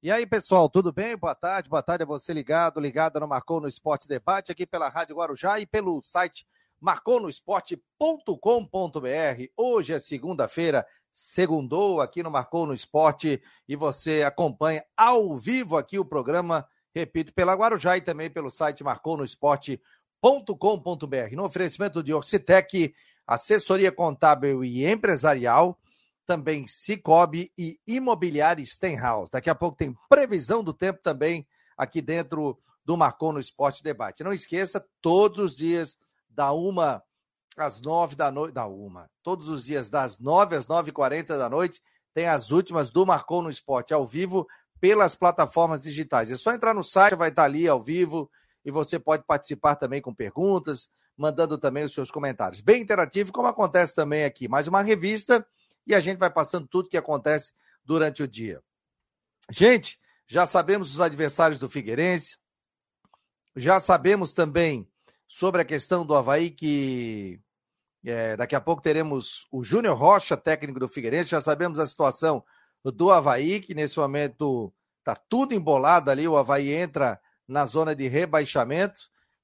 E aí, pessoal, tudo bem? Boa tarde, boa tarde a você ligado, ligado no Marcou no Esporte Debate, aqui pela Rádio Guarujá e pelo site marconosport.com.br. Hoje é segunda-feira, segundou aqui no Marcou no Esporte e você acompanha ao vivo aqui o programa, repito, pela Guarujá e também pelo site marconosport.com.br. No oferecimento de Orcitec, assessoria contábil e empresarial, também Cicobi e Imobiliária Stenhouse. Daqui a pouco tem previsão do tempo também aqui dentro do Marcou no Esporte Debate. Não esqueça, todos os dias, da uma às nove da noite, da uma, todos os dias das nove às nove e quarenta da noite, tem as últimas do Marcou no Esporte, ao vivo, pelas plataformas digitais. É só entrar no site, vai estar ali ao vivo, e você pode participar também com perguntas, mandando também os seus comentários. Bem interativo, como acontece também aqui. Mais uma revista e a gente vai passando tudo que acontece durante o dia. Gente, já sabemos os adversários do Figueirense, já sabemos também sobre a questão do Havaí, que é, daqui a pouco teremos o Júnior Rocha, técnico do Figueirense, já sabemos a situação do Havaí, que nesse momento está tudo embolado ali, o Havaí entra na zona de rebaixamento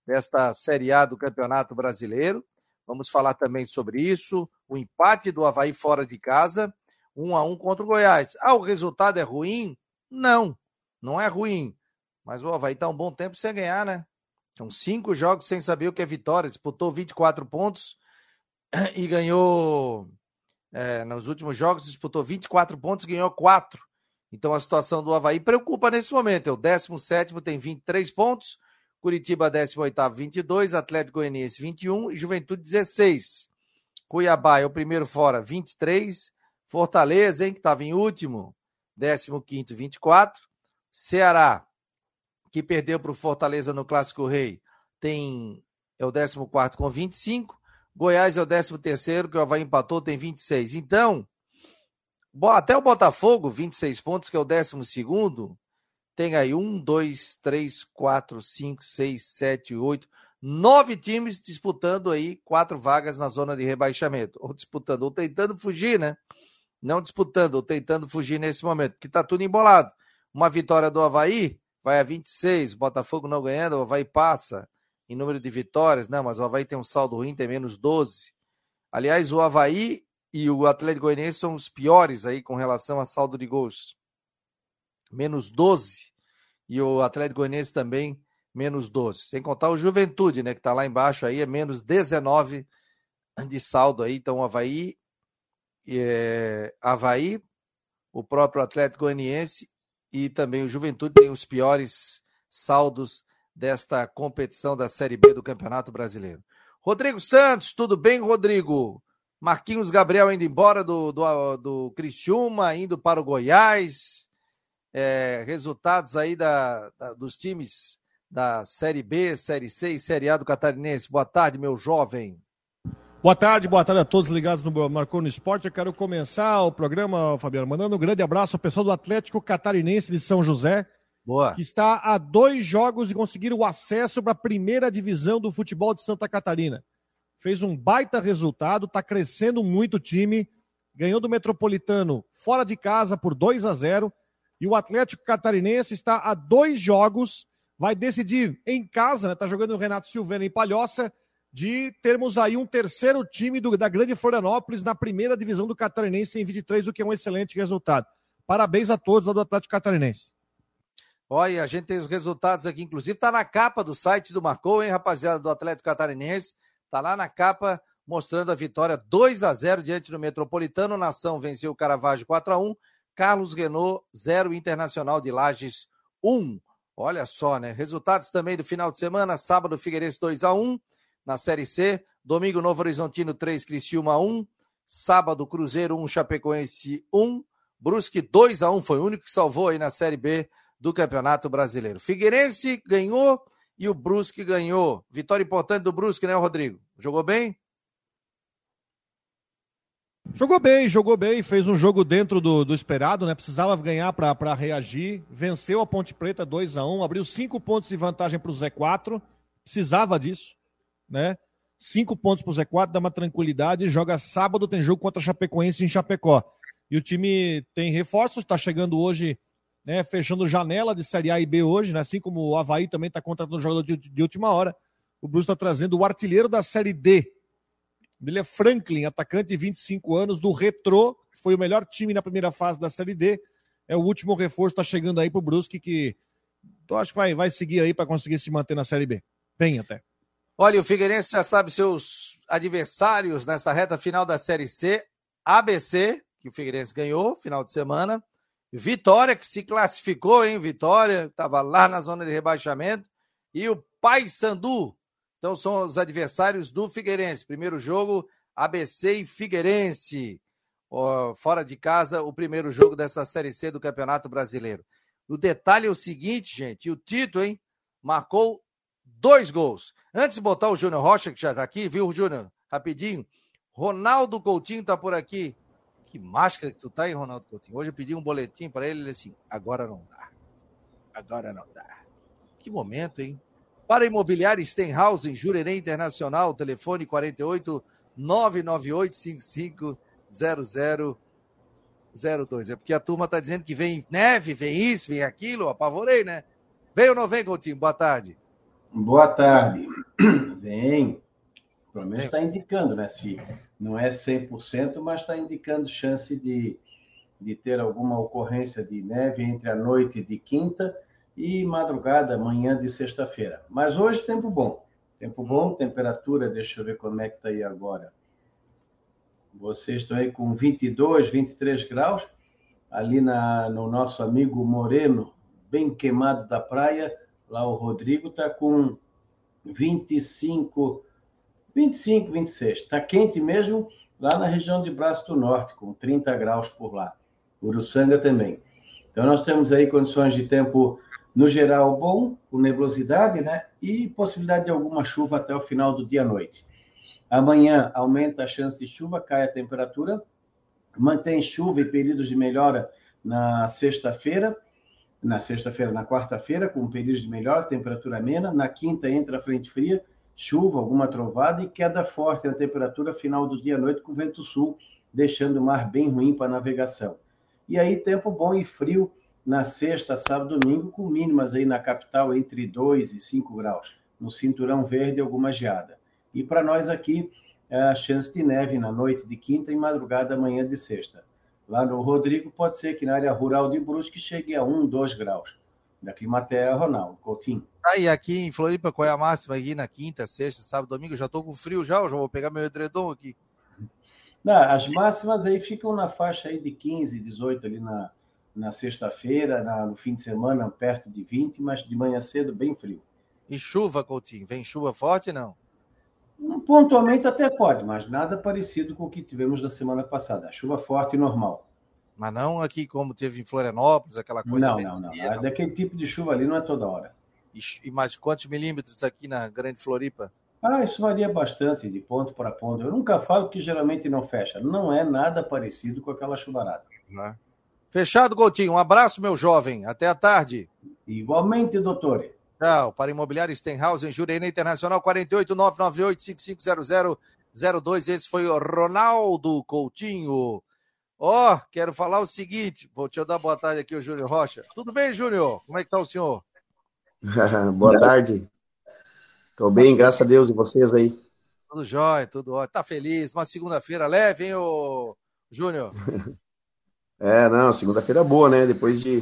desta Série A do Campeonato Brasileiro. Vamos falar também sobre isso. O empate do Havaí fora de casa, um a um contra o Goiás. Ah, o resultado é ruim? Não, não é ruim. Mas o Havaí está um bom tempo sem ganhar, né? São cinco jogos sem saber o que é vitória. Disputou 24 pontos e ganhou. É, nos últimos jogos, disputou 24 pontos e ganhou 4. Então a situação do Havaí preocupa nesse momento. É o 17, tem 23 pontos. Curitiba 18, 22, Atlético Goianiense 21 e Juventude 16. Cuiabá é o primeiro fora, 23. Fortaleza, hein, que estava em último, 15, 24. Ceará, que perdeu para o Fortaleza no Clássico Rei, tem é o 14 com 25. Goiás é o 13, que o Havaí empatou, tem 26. Então, até o Botafogo, 26 pontos, que é o 12, tem aí um, dois, três, quatro, cinco, seis, sete, oito, nove times disputando aí quatro vagas na zona de rebaixamento. Ou disputando, ou tentando fugir, né? Não disputando, ou tentando fugir nesse momento, porque tá tudo embolado. Uma vitória do Havaí vai a 26, Botafogo não ganhando, o Havaí passa em número de vitórias, não, mas o Havaí tem um saldo ruim, tem menos 12. Aliás, o Havaí e o Atlético Goianiense são os piores aí com relação a saldo de gols menos 12. E o Atlético Goianiense também, menos 12. Sem contar o Juventude, né? Que está lá embaixo aí, é menos 19 de saldo aí. Então, Havaí, é, Havaí, o próprio Atlético Goianiense e também o Juventude tem os piores saldos desta competição da Série B do Campeonato Brasileiro. Rodrigo Santos, tudo bem, Rodrigo? Marquinhos Gabriel indo embora do, do, do Criciúma, indo para o Goiás é, resultados aí da, da, dos times da Série B, Série C e Série A do Catarinense. Boa tarde, meu jovem. Boa tarde, boa tarde a todos ligados no Marcou no Esporte. Eu quero começar o programa, Fabiano, mandando um grande abraço ao pessoal do Atlético Catarinense de São José, Boa. que está a dois jogos de conseguir o acesso para a primeira divisão do futebol de Santa Catarina. Fez um baita resultado, está crescendo muito o time, ganhou do Metropolitano fora de casa por 2 a 0 e o Atlético Catarinense está a dois jogos, vai decidir em casa, né? Tá jogando o Renato Silveira em Palhoça, de termos aí um terceiro time do, da Grande Florianópolis na primeira divisão do Catarinense em 23, o que é um excelente resultado. Parabéns a todos lá do Atlético Catarinense. Olha, a gente tem os resultados aqui, inclusive tá na capa do site do Marcou, hein, rapaziada, do Atlético Catarinense. Tá lá na capa mostrando a vitória 2 a 0 diante do Metropolitano. Nação venceu o Caravaggio 4 a 1 Carlos Renault, 0 Internacional de Lages, 1. Um. Olha só, né? Resultados também do final de semana: sábado, Figueirense 2 a 1 na Série C. Domingo, Novo Horizontino 3, Criciúma 1. Sábado, Cruzeiro 1, Chapecoense 1. Brusque 2 a 1 foi o único que salvou aí na Série B do Campeonato Brasileiro. Figueirense ganhou e o Brusque ganhou. Vitória importante do Brusque, né, Rodrigo? Jogou bem? Jogou bem, jogou bem, fez um jogo dentro do, do esperado, né? Precisava ganhar para reagir. Venceu a Ponte Preta 2 a 1 abriu cinco pontos de vantagem para o Z4. Precisava disso, né? Cinco pontos para o Z4, dá uma tranquilidade. Joga sábado, tem jogo contra a Chapecoense em Chapecó. E o time tem reforços, está chegando hoje né, fechando janela de Série A e B hoje, né, assim como o Havaí também está contratando um jogador de, de, última hora. O Brusque está trazendo o artilheiro da Série D. É Franklin, atacante de 25 anos, do Retrô, que foi o melhor time na primeira fase da Série D. É o último reforço, está chegando aí para o Brusque, que eu acho que vai, vai seguir aí para conseguir se manter na Série B. Bem até. Olha, o Figueirense já sabe seus adversários nessa reta final da Série C. ABC, que o Figueirense ganhou final de semana. Vitória, que se classificou, hein? Vitória, estava lá na zona de rebaixamento. E o Paysandu. Então são os adversários do Figueirense. Primeiro jogo, ABC e Figueirense. fora de casa, o primeiro jogo dessa Série C do Campeonato Brasileiro. O detalhe é o seguinte, gente: o Tito, hein? Marcou dois gols. Antes de botar o Júnior Rocha, que já está aqui, viu, Júnior? Rapidinho. Ronaldo Coutinho está por aqui. Que máscara que tu tá, hein, Ronaldo Coutinho? Hoje eu pedi um boletim para ele, ele assim, agora não dá. Agora não dá. Que momento, hein? Para imobiliário Stenhouse, em Jurerê Internacional, telefone 48 998 55 0002. É porque a turma tá dizendo que vem neve, vem isso, vem aquilo, apavorei, né? Vem ou não vem, Coutinho? Boa tarde. Boa tarde. Vem. Pelo menos está indicando, né? Se não é 100%, mas está indicando chance de, de ter alguma ocorrência de neve entre a noite de quinta e madrugada, manhã de sexta-feira. Mas hoje, tempo bom. Tempo bom, temperatura, deixa eu ver como é que está aí agora. Vocês estão aí com 22, 23 graus. Ali na, no nosso amigo Moreno, bem queimado da praia, lá o Rodrigo está com 25 25, 26. Está quente mesmo lá na região de Braço do Norte, com 30 graus por lá. Uruçanga também. Então, nós temos aí condições de tempo, no geral, bom, com nebulosidade, né? E possibilidade de alguma chuva até o final do dia à noite. Amanhã aumenta a chance de chuva, cai a temperatura, mantém chuva e períodos de melhora na sexta-feira, na sexta-feira, na quarta-feira, com períodos de melhora, temperatura amena, na quinta entra a frente fria, chuva, alguma trovada e queda forte na temperatura final do dia à noite com vento sul, deixando o mar bem ruim para navegação. E aí, tempo bom e frio na sexta, sábado, domingo, com mínimas aí na capital entre 2 e 5 graus. No cinturão verde, alguma geada. E para nós aqui, é a chance de neve na noite de quinta e madrugada amanhã de sexta. Lá no Rodrigo, pode ser que na área rural de Brusque chegue a 1, 2 graus da Climatea, Ronaldo Coutinho. Ah, e aqui em Floripa, qual é a máxima aqui na quinta, sexta, sábado, domingo? Já estou com frio já, eu já vou pegar meu edredom aqui. Não, as máximas aí ficam na faixa aí de 15, 18 ali na, na sexta-feira, no fim de semana perto de 20, mas de manhã cedo bem frio. E chuva, Coutinho? Vem chuva forte não? Pontualmente até pode, mas nada parecido com o que tivemos na semana passada. Chuva forte e normal. Mas não aqui como teve em Florianópolis, aquela coisa. Não, não, não. não. Daquele tipo de chuva ali não é toda hora. E, mais quantos milímetros aqui na Grande Floripa? Ah, isso varia bastante de ponto para ponto. Eu nunca falo que geralmente não fecha. Não é nada parecido com aquela chuvarada. É. Fechado, Coutinho. Um abraço, meu jovem. Até a tarde. Igualmente, doutor. Tchau. Para Imobiliário Stenhouse, em Jurerê Internacional, 48998-550002. Esse foi o Ronaldo Coutinho. Ó, oh, quero falar o seguinte, vou te dar boa tarde aqui, o Júnior Rocha. Tudo bem, Júnior? Como é que tá o senhor? boa tarde. Tô bem, graças a Deus, e vocês aí? Tudo jóia, tudo ótimo. Tá feliz? Uma segunda-feira leve, hein, ô Júnior? é, não, segunda-feira é boa, né? Depois de,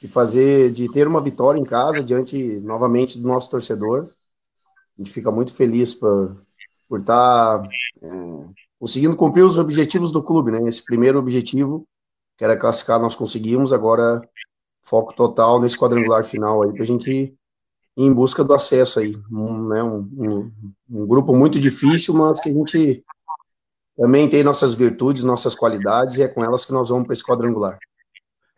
de fazer, de ter uma vitória em casa diante novamente do nosso torcedor. A gente fica muito feliz por, por estar tá, é, conseguindo cumprir os objetivos do clube, né? Esse primeiro objetivo, que era classificar, nós conseguimos, agora foco total nesse quadrangular final aí, para a gente ir em busca do acesso aí. Um, né, um, um, um, grupo muito difícil, mas que a gente também tem nossas virtudes, nossas qualidades, e é com elas que nós vamos para esse quadrangular.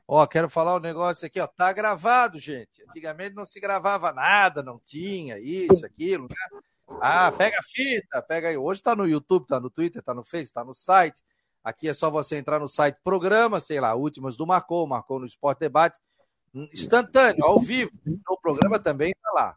Ó, quero falar um negócio aqui, ó, tá gravado, gente. Antigamente não se gravava nada, não tinha isso, aquilo, né? Ah, pega a fita, pega aí. Hoje está no YouTube, está no Twitter, está no Face, está no site. Aqui é só você entrar no site programa, sei lá, últimas do Marcou, Marcou no Esporte Debate, instantâneo, ao vivo. O programa também está lá.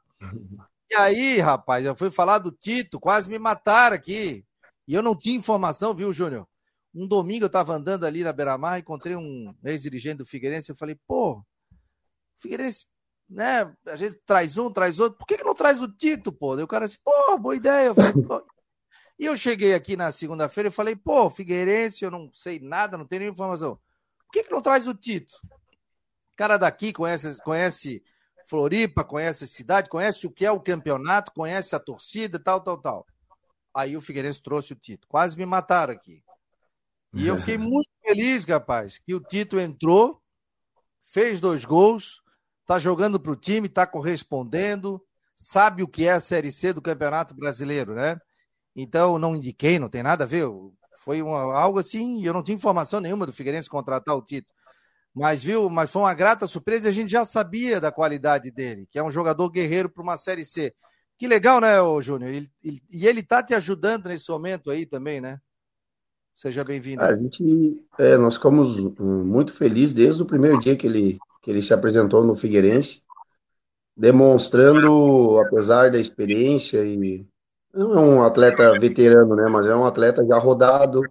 E aí, rapaz, eu fui falar do Tito, quase me mataram aqui. E eu não tinha informação, viu, Júnior? Um domingo eu estava andando ali na Beira-Mar, encontrei um ex-dirigente do Figueirense, eu falei, pô, Figueirense, né? A gente traz um, traz outro. Por que, que não traz o Tito, pô? Daí o cara assim, pô, boa ideia. e eu cheguei aqui na segunda-feira e falei, pô, Figueirense, eu não sei nada, não tenho nenhuma informação. Por que, que não traz o Tito? O cara daqui conhece, conhece Floripa, conhece a cidade, conhece o que é o campeonato, conhece a torcida, tal, tal, tal. Aí o Figueirense trouxe o Tito. Quase me mataram aqui. E eu fiquei muito feliz, rapaz, que o Tito entrou, fez dois gols, tá jogando para o time, tá correspondendo, sabe o que é a Série C do Campeonato Brasileiro, né? Então, não indiquei, não tem nada a ver. Foi uma, algo assim, eu não tinha informação nenhuma do Figueirense contratar o Tito. Mas viu, mas foi uma grata surpresa e a gente já sabia da qualidade dele, que é um jogador guerreiro para uma Série C. Que legal, né, Júnior? E ele tá te ajudando nesse momento aí também, né? Seja bem-vindo. A gente, é, nós ficamos hum, muito felizes desde o primeiro dia que ele, que ele se apresentou no Figueirense, demonstrando, apesar da experiência e não é um atleta veterano, né, mas é um atleta já rodado,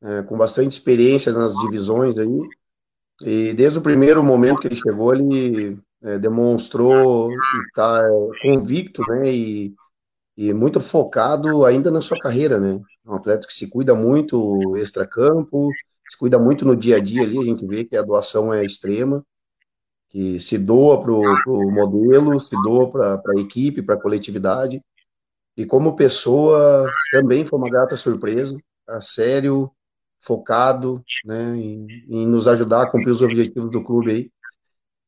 é, com bastante experiência nas divisões aí, e desde o primeiro momento que ele chegou, ele é, demonstrou estar é, convicto, né, e, e muito focado ainda na sua carreira, né, um atleta que se cuida muito extra-campo, se cuida muito no dia a dia ali, a gente vê que a doação é extrema, que se doa para o modelo, se doa para a equipe, para a coletividade, e como pessoa também foi uma grata surpresa, a sério, focado, né, em, em, nos ajudar a cumprir os objetivos do clube aí.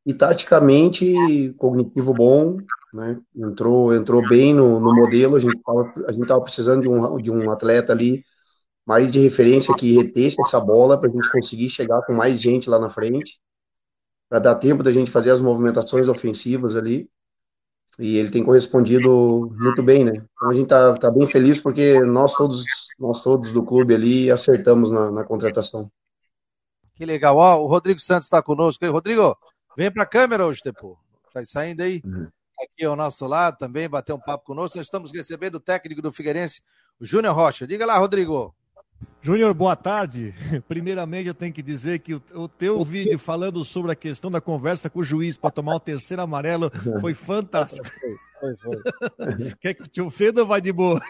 E taticamente, cognitivo bom, né, entrou, entrou bem no, no modelo, a gente a gente estava precisando de um, de um atleta ali mais de referência que retesse essa bola para a gente conseguir chegar com mais gente lá na frente, para dar tempo da gente fazer as movimentações ofensivas ali e ele tem correspondido muito bem, né? Então a gente tá, tá bem feliz porque nós todos, nós todos do clube ali acertamos na, na contratação. Que legal. Ó, o Rodrigo Santos está conosco. Rodrigo, vem para a câmera hoje, depois. Tá saindo aí? Uhum. Aqui ao nosso lado também, bater um papo conosco. Nós estamos recebendo o técnico do Figueirense, o Júnior Rocha. Diga lá, Rodrigo. Júnior, boa tarde. Primeiramente, eu tenho que dizer que o, o teu vídeo falando sobre a questão da conversa com o juiz para tomar o terceiro amarelo foi fantástico. Foi, foi. foi. Quer que te ofenda ou vai de boa?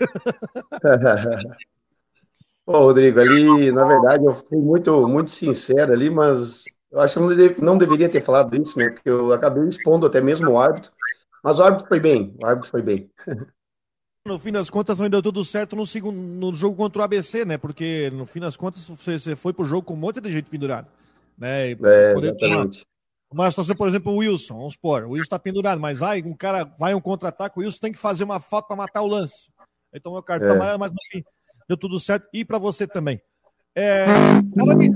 Ô, Rodrigo, ali, na verdade, eu fui muito, muito sincero ali, mas eu acho que não, deve, não deveria ter falado isso, né? Porque eu acabei expondo até mesmo o árbitro. Mas o árbitro foi bem, o árbitro foi bem. No fim das contas, não deu tudo certo no, segundo, no jogo contra o ABC, né? Porque no fim das contas, você, você foi pro jogo com um monte de gente pendurado. Né? É, exatamente. Uma, uma situação, por exemplo, o Wilson, vamos supor, o Wilson está pendurado, mas aí um cara vai um contra-ataque, o Wilson tem que fazer uma falta para matar o lance. Então o cartão é. mas no fim deu tudo certo. E para você também. É,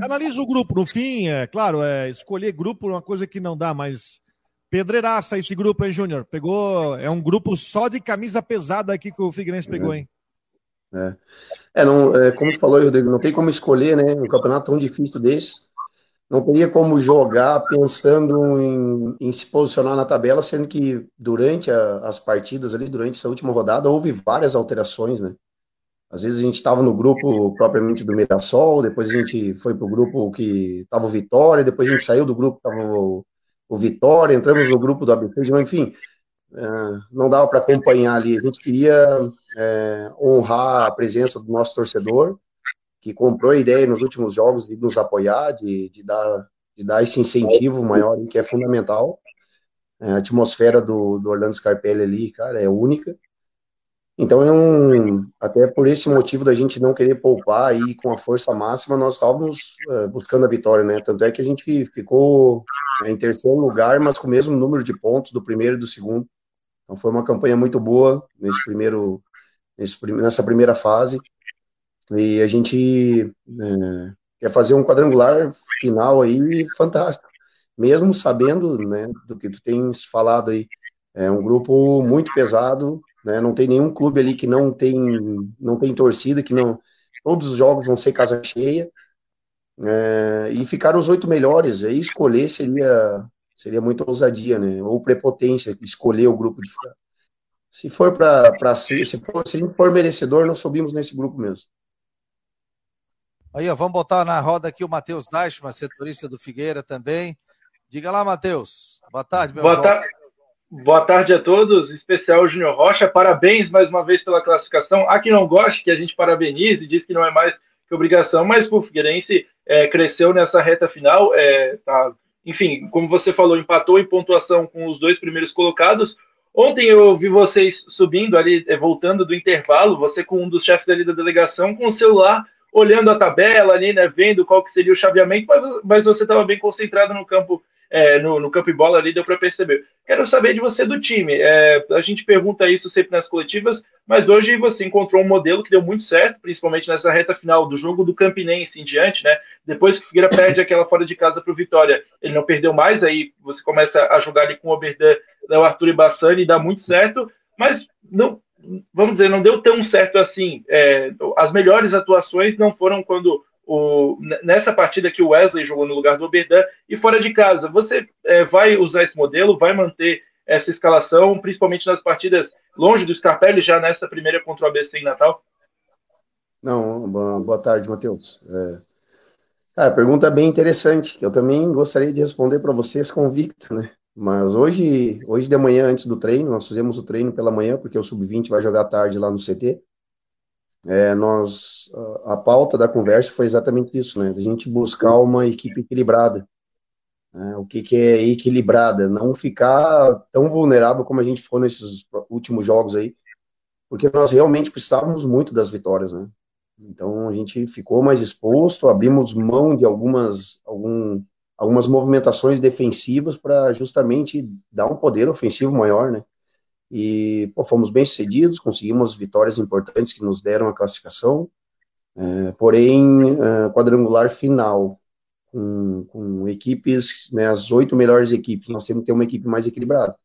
analisa o grupo, no fim, é claro, é, escolher grupo é uma coisa que não dá, mas Pedreiraça esse grupo, hein, Júnior? Pegou. É um grupo só de camisa pesada aqui que o Figueirense pegou, é. hein? É. é, não, é, como tu falou, Rodrigo, não tem como escolher, né? Um campeonato tão difícil desse. Não teria como jogar pensando em, em se posicionar na tabela, sendo que durante a, as partidas ali, durante essa última rodada, houve várias alterações, né? Às vezes a gente estava no grupo propriamente do Mirassol, depois a gente foi para o grupo que estava o Vitória, depois a gente saiu do grupo que estava o, o Vitória, entramos no grupo do ABC, enfim, é, não dava para acompanhar ali. A gente queria é, honrar a presença do nosso torcedor, que comprou a ideia nos últimos jogos de nos apoiar, de, de dar, de dar esse incentivo maior, que é fundamental. É, a atmosfera do, do Orlando Scarpelli ali, cara, é única. Então, é um, até por esse motivo da gente não querer poupar e com a força máxima, nós estávamos uh, buscando a vitória, né? Tanto é que a gente ficou uh, em terceiro lugar, mas com o mesmo número de pontos do primeiro e do segundo. Então, foi uma campanha muito boa nesse primeiro, nesse, nessa primeira fase. E a gente uh, quer fazer um quadrangular final aí fantástico, mesmo sabendo, né, do que tu tens falado aí. É um grupo muito pesado, né? Não tem nenhum clube ali que não tem, não tem torcida, que não. Todos os jogos vão ser casa cheia. É, e ficar os oito melhores, aí escolher seria, seria muita ousadia, né? Ou prepotência, escolher o grupo de fora. Se for para ser, se for, se for merecedor, nós subimos nesse grupo mesmo. Aí, ó, vamos botar na roda aqui o Matheus Deichmann, setorista do Figueira também Diga lá, Matheus. Boa tarde, meu Boa tarde. Boa tarde a todos, especial Júnior Rocha. Parabéns mais uma vez pela classificação. Há quem não goste que a gente parabenize diz que não é mais que obrigação, mas o Figueirense é, cresceu nessa reta final. É, tá, enfim, como você falou, empatou em pontuação com os dois primeiros colocados. Ontem eu vi vocês subindo ali, é, voltando do intervalo, você com um dos chefes ali da delegação, com o celular, olhando a tabela ali, né, vendo qual que seria o chaveamento, mas, mas você estava bem concentrado no campo, é, no, no, campo e bola ali, deu para perceber. Quero saber de você do time. É, a gente pergunta isso sempre nas coletivas, mas hoje você encontrou um modelo que deu muito certo, principalmente nessa reta final do jogo do Campinense em diante, né? Depois que o Figueira perde aquela fora de casa para o Vitória, ele não perdeu mais, aí você começa a jogar ali com o Oberdan, o Arthur e Bassani, e dá muito certo, mas não, vamos dizer, não deu tão certo assim. É, as melhores atuações não foram quando o, nessa partida que o Wesley jogou no lugar do Oberdan e fora de casa. Você é, vai usar esse modelo, vai manter essa escalação, principalmente nas partidas longe do Scarpelli, já nessa primeira contra o ABC em Natal? Não, boa tarde, Matheus. É... pergunta bem interessante. Eu também gostaria de responder para vocês convicto, né? Mas hoje, hoje de manhã, antes do treino, nós fizemos o treino pela manhã, porque o Sub-20 vai jogar tarde lá no CT. É, nós, a, a pauta da conversa foi exatamente isso, né? A gente buscar uma equipe equilibrada. Né? O que, que é equilibrada? Não ficar tão vulnerável como a gente ficou nesses últimos jogos aí, porque nós realmente precisávamos muito das vitórias, né? Então a gente ficou mais exposto, abrimos mão de algumas, algum, algumas movimentações defensivas para justamente dar um poder ofensivo maior, né? E pô, fomos bem sucedidos, conseguimos vitórias importantes que nos deram a classificação, é, porém, é, quadrangular final, com, com equipes, né, as oito melhores equipes, nós temos que ter uma equipe mais equilibrada.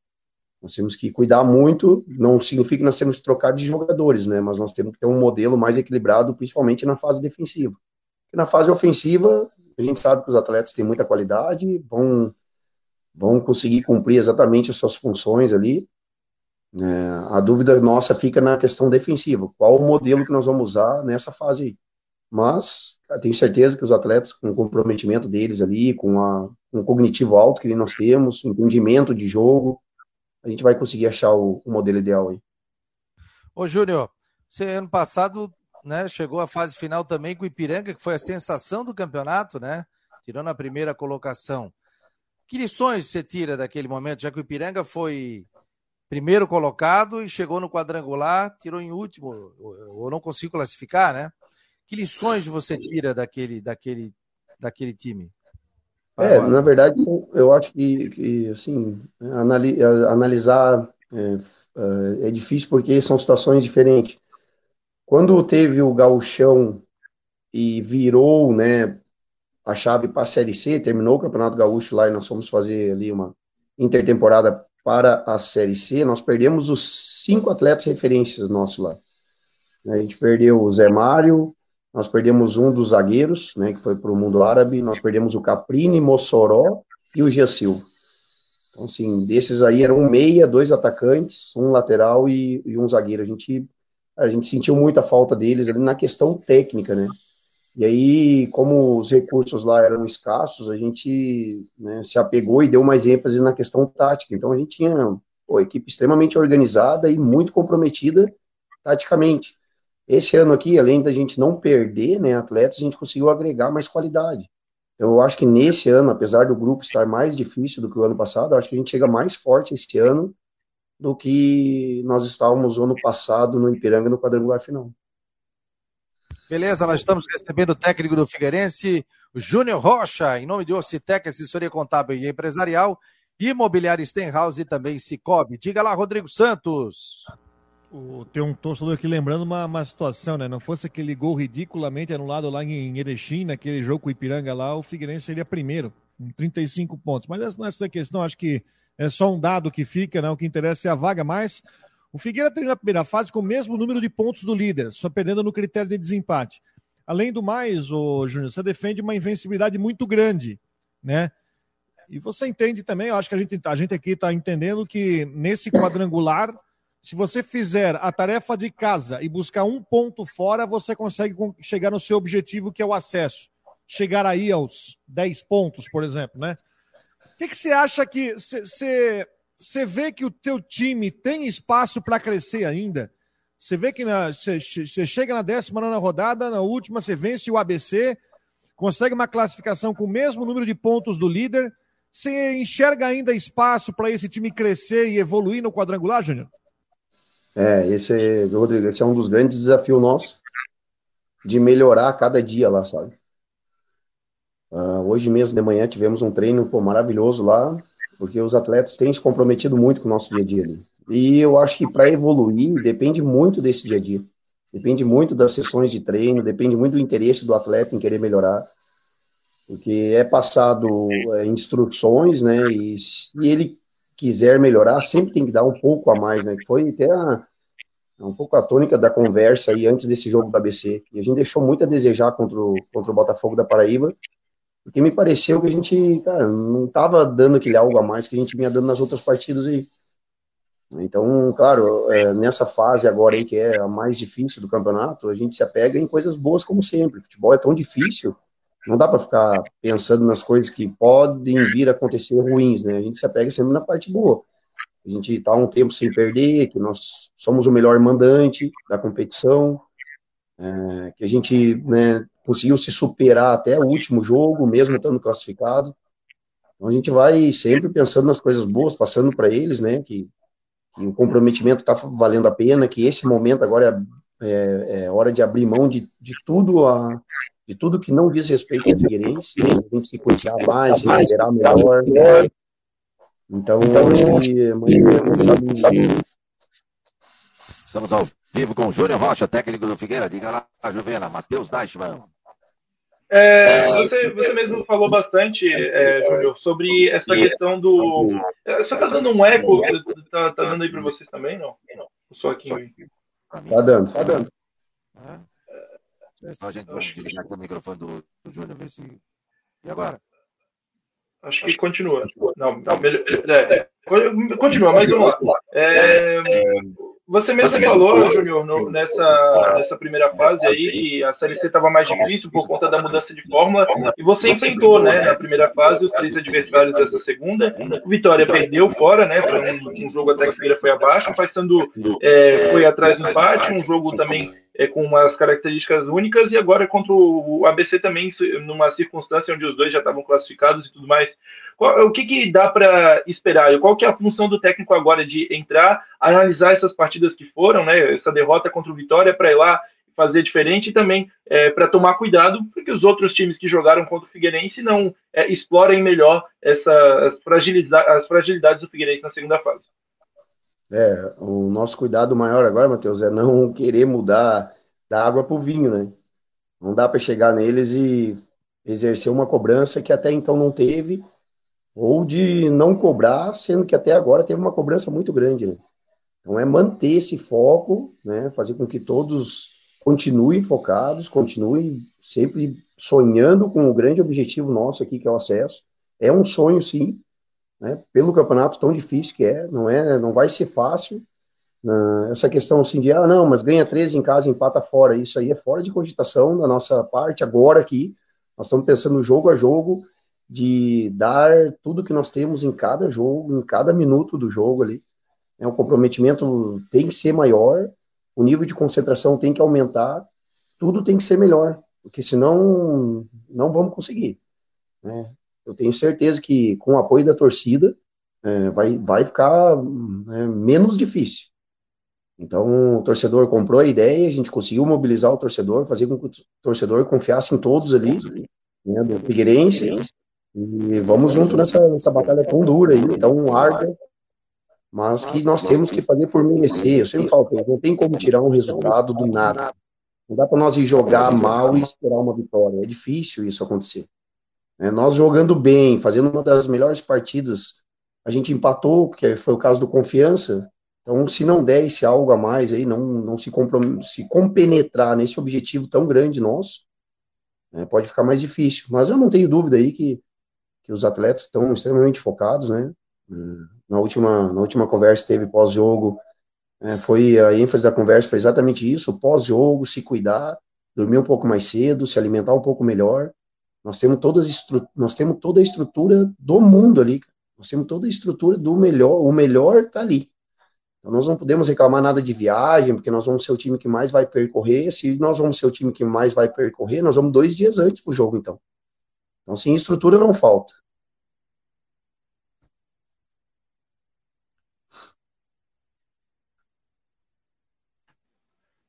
Nós temos que cuidar muito, não significa que nós temos que trocar de jogadores, né, mas nós temos que ter um modelo mais equilibrado, principalmente na fase defensiva. Na fase ofensiva, a gente sabe que os atletas têm muita qualidade, vão, vão conseguir cumprir exatamente as suas funções ali. É, a dúvida nossa fica na questão defensiva. Qual o modelo que nós vamos usar nessa fase aí? Mas tenho certeza que os atletas, com o comprometimento deles ali, com, a, o cognitivo alto que nós temos, entendimento de jogo, a gente vai conseguir achar o, o modelo ideal aí. Ô, Júnior, você ano passado né, chegou à fase final também com o Ipiranga, que foi a sensação do campeonato, né? Tirando a primeira colocação. Que lições você tira daquele momento, já que o Ipiranga foi primeiro colocado e chegou no quadrangular, tirou em último, ou não conseguiu classificar, né? Que lições você tira daquele, daquele, daquele time? É, agora? na verdade, eu acho que, que assim, analisar é, é, é, difícil porque são situações diferentes. Quando teve o gauchão e virou, né, a chave para a Série C, terminou o Campeonato Gaúcho lá e nós fomos fazer ali uma intertemporada para a Série C, nós perdemos os cinco atletas referências nossos lá. A gente perdeu o Zé Mário, nós perdemos um dos zagueiros, né, que foi para o mundo árabe, nós perdemos o Caprini, Mossoró e o Giasil. Então, assim, desses aí eram um meia, dois atacantes, um lateral e, e, um zagueiro. A gente, a gente sentiu muita falta deles ali na questão técnica, né? E aí, como os recursos lá eram escassos, a gente né, se apegou e deu mais ênfase na questão tática. Então, a gente tinha uma equipe extremamente organizada e muito comprometida taticamente. Esse ano aqui, além da gente não perder né, atletas, a gente conseguiu agregar mais qualidade. Então, eu acho que nesse ano, apesar do grupo estar mais difícil do que o ano passado, acho que a gente chega mais forte esse ano do que nós estávamos no ano passado no Ipiranga no quadrangular final. Beleza, nós estamos recebendo o técnico do Figueirense, Júnior Rocha, em nome de Ocitec, assessoria contábil e empresarial, Imobiliária Stenhouse e também Cicobi. Diga lá, Rodrigo Santos. O, tem um torcedor aqui lembrando uma, uma situação, né? Não fosse aquele gol ridiculamente anulado lá em Erechim, naquele jogo com o Ipiranga lá, o Figueirense seria primeiro, com 35 pontos. Mas essa não é essa questão, acho que é só um dado que fica, né? O que interessa é a vaga, mas o Figueira terminou a primeira fase com o mesmo número de pontos do líder, só perdendo no critério de desempate. Além do mais, o Júnior, você defende uma invencibilidade muito grande, né? E você entende também, eu acho que a gente, a gente aqui está entendendo que nesse quadrangular se você fizer a tarefa de casa e buscar um ponto fora, você consegue chegar no seu objetivo, que é o acesso. Chegar aí aos 10 pontos, por exemplo, né? O que, que você acha que você vê que o teu time tem espaço para crescer ainda? Você vê que você chega na 19 rodada, na última você vence o ABC, consegue uma classificação com o mesmo número de pontos do líder. Você enxerga ainda espaço para esse time crescer e evoluir no quadrangular, Júnior? É, esse, Rodrigo, esse é um dos grandes desafios nossos de melhorar cada dia lá, sabe? Uh, hoje mesmo de manhã tivemos um treino pô, maravilhoso lá, porque os atletas têm se comprometido muito com o nosso dia a dia ali. E eu acho que para evoluir depende muito desse dia a dia. Depende muito das sessões de treino, depende muito do interesse do atleta em querer melhorar. Porque é passado é, instruções, né? E se ele quiser melhorar, sempre tem que dar um pouco a mais, né? Foi até a, um pouco a tônica da conversa aí antes desse jogo da ABC. E a gente deixou muito a desejar contra o, contra o Botafogo da Paraíba, porque me pareceu que a gente, cara, não estava dando aquele algo a mais que a gente vinha dando nas outras partidas aí. Então, claro, é, nessa fase agora aí, que é a mais difícil do campeonato, a gente se apega em coisas boas como sempre. O futebol é tão difícil, não dá para ficar pensando nas coisas que podem vir a acontecer ruins, né? A gente se apega sempre na parte boa. A gente está um tempo sem perder, que nós somos o melhor mandante da competição, é, que a gente né, conseguiu se superar até o último jogo, mesmo estando classificado. Então a gente vai sempre pensando nas coisas boas, passando para eles, né? Que que o comprometimento está valendo a pena, que esse momento agora é, é, é hora de abrir mão de, de tudo a, de tudo que não diz respeito ao Figueirense, né? a gente se cuidar mais, se recuperar melhor. Então, acho que Estamos ao vivo com o Júnior Rocha, técnico do Figueira. Diga lá, Juvena, Matheus Deichmann. É, você, você mesmo falou bastante, é, Júlio, sobre essa questão do. É, só tá dando um eco? Tá, tá dando aí para vocês também? Não? não. Só aqui. Tá dando, tá dando. É. Só a gente vai desligar aqui o microfone do, do Júnior, ver se. E agora? Acho que continua. Não, não melhor, é, continua, mas vamos lá. É, você mesmo falou, Júnior, nessa, nessa primeira fase aí, que a Série C estava mais difícil por conta da mudança de fórmula, e você enfrentou, né, na primeira fase, os três adversários dessa segunda. O Vitória perdeu fora, né, foi um, um jogo até que Figueira foi abaixo, o Paysandu é, foi atrás do empate, um jogo também é, com umas características únicas, e agora contra o ABC também, numa circunstância onde os dois já estavam classificados e tudo mais. Qual, o que, que dá para esperar? Qual que é a função do técnico agora de entrar, analisar essas partidas que foram, né, essa derrota contra o Vitória, para ir lá fazer diferente e também é, para tomar cuidado porque os outros times que jogaram contra o Figueirense não é, explorem melhor essa, as, fragilidades, as fragilidades do Figueirense na segunda fase. É, o nosso cuidado maior agora, Matheus, é não querer mudar da água para o vinho, né? Não dá para chegar neles e exercer uma cobrança que até então não teve, ou de não cobrar, sendo que até agora teve uma cobrança muito grande, né? Então é manter esse foco, né? Fazer com que todos continuem focados, continuem sempre sonhando com o grande objetivo nosso aqui, que é o acesso. É um sonho, sim, né? Pelo campeonato tão difícil que é, não é, não vai ser fácil. Né? essa questão assim de, ah, não, mas ganha 13 em casa, empata fora, isso aí é fora de cogitação da nossa parte agora aqui. Nós estamos pensando jogo a jogo de dar tudo que nós temos em cada jogo, em cada minuto do jogo ali. É, o comprometimento tem que ser maior, o nível de concentração tem que aumentar, tudo tem que ser melhor, porque senão não vamos conseguir. Né? eu tenho certeza que com o apoio da torcida é, vai, vai ficar é, menos difícil. Então, o torcedor comprou a ideia, a gente conseguiu mobilizar o torcedor, fazer com que o torcedor confiasse em todos ali, né, do Figueirense, e vamos junto nessa, nessa batalha tão dura aí, tão árduo, mas que nós temos que fazer por merecer. Eu sempre falo, não tem como tirar um resultado do nada. Não dá para nós ir jogar mal e esperar uma vitória. É difícil isso acontecer. É, nós jogando bem, fazendo uma das melhores partidas, a gente empatou, que foi o caso do Confiança. Então, se não der esse algo a mais aí, não, não se, se compenetrar nesse objetivo tão grande nosso, né, pode ficar mais difícil. Mas eu não tenho dúvida aí que, que os atletas estão extremamente focados, né? Na última, na última conversa teve pós-jogo, é, foi a ênfase da conversa foi exatamente isso: pós-jogo, se cuidar, dormir um pouco mais cedo, se alimentar um pouco melhor Nós temos, todas nós temos toda a estrutura do mundo ali. Nós temos toda a estrutura do melhor. O melhor está ali. Então, nós não podemos reclamar nada de viagem, porque nós vamos ser o time que mais vai percorrer. Se nós vamos ser o time que mais vai percorrer, nós vamos dois dias antes para o jogo, então. Então, sim, estrutura não falta.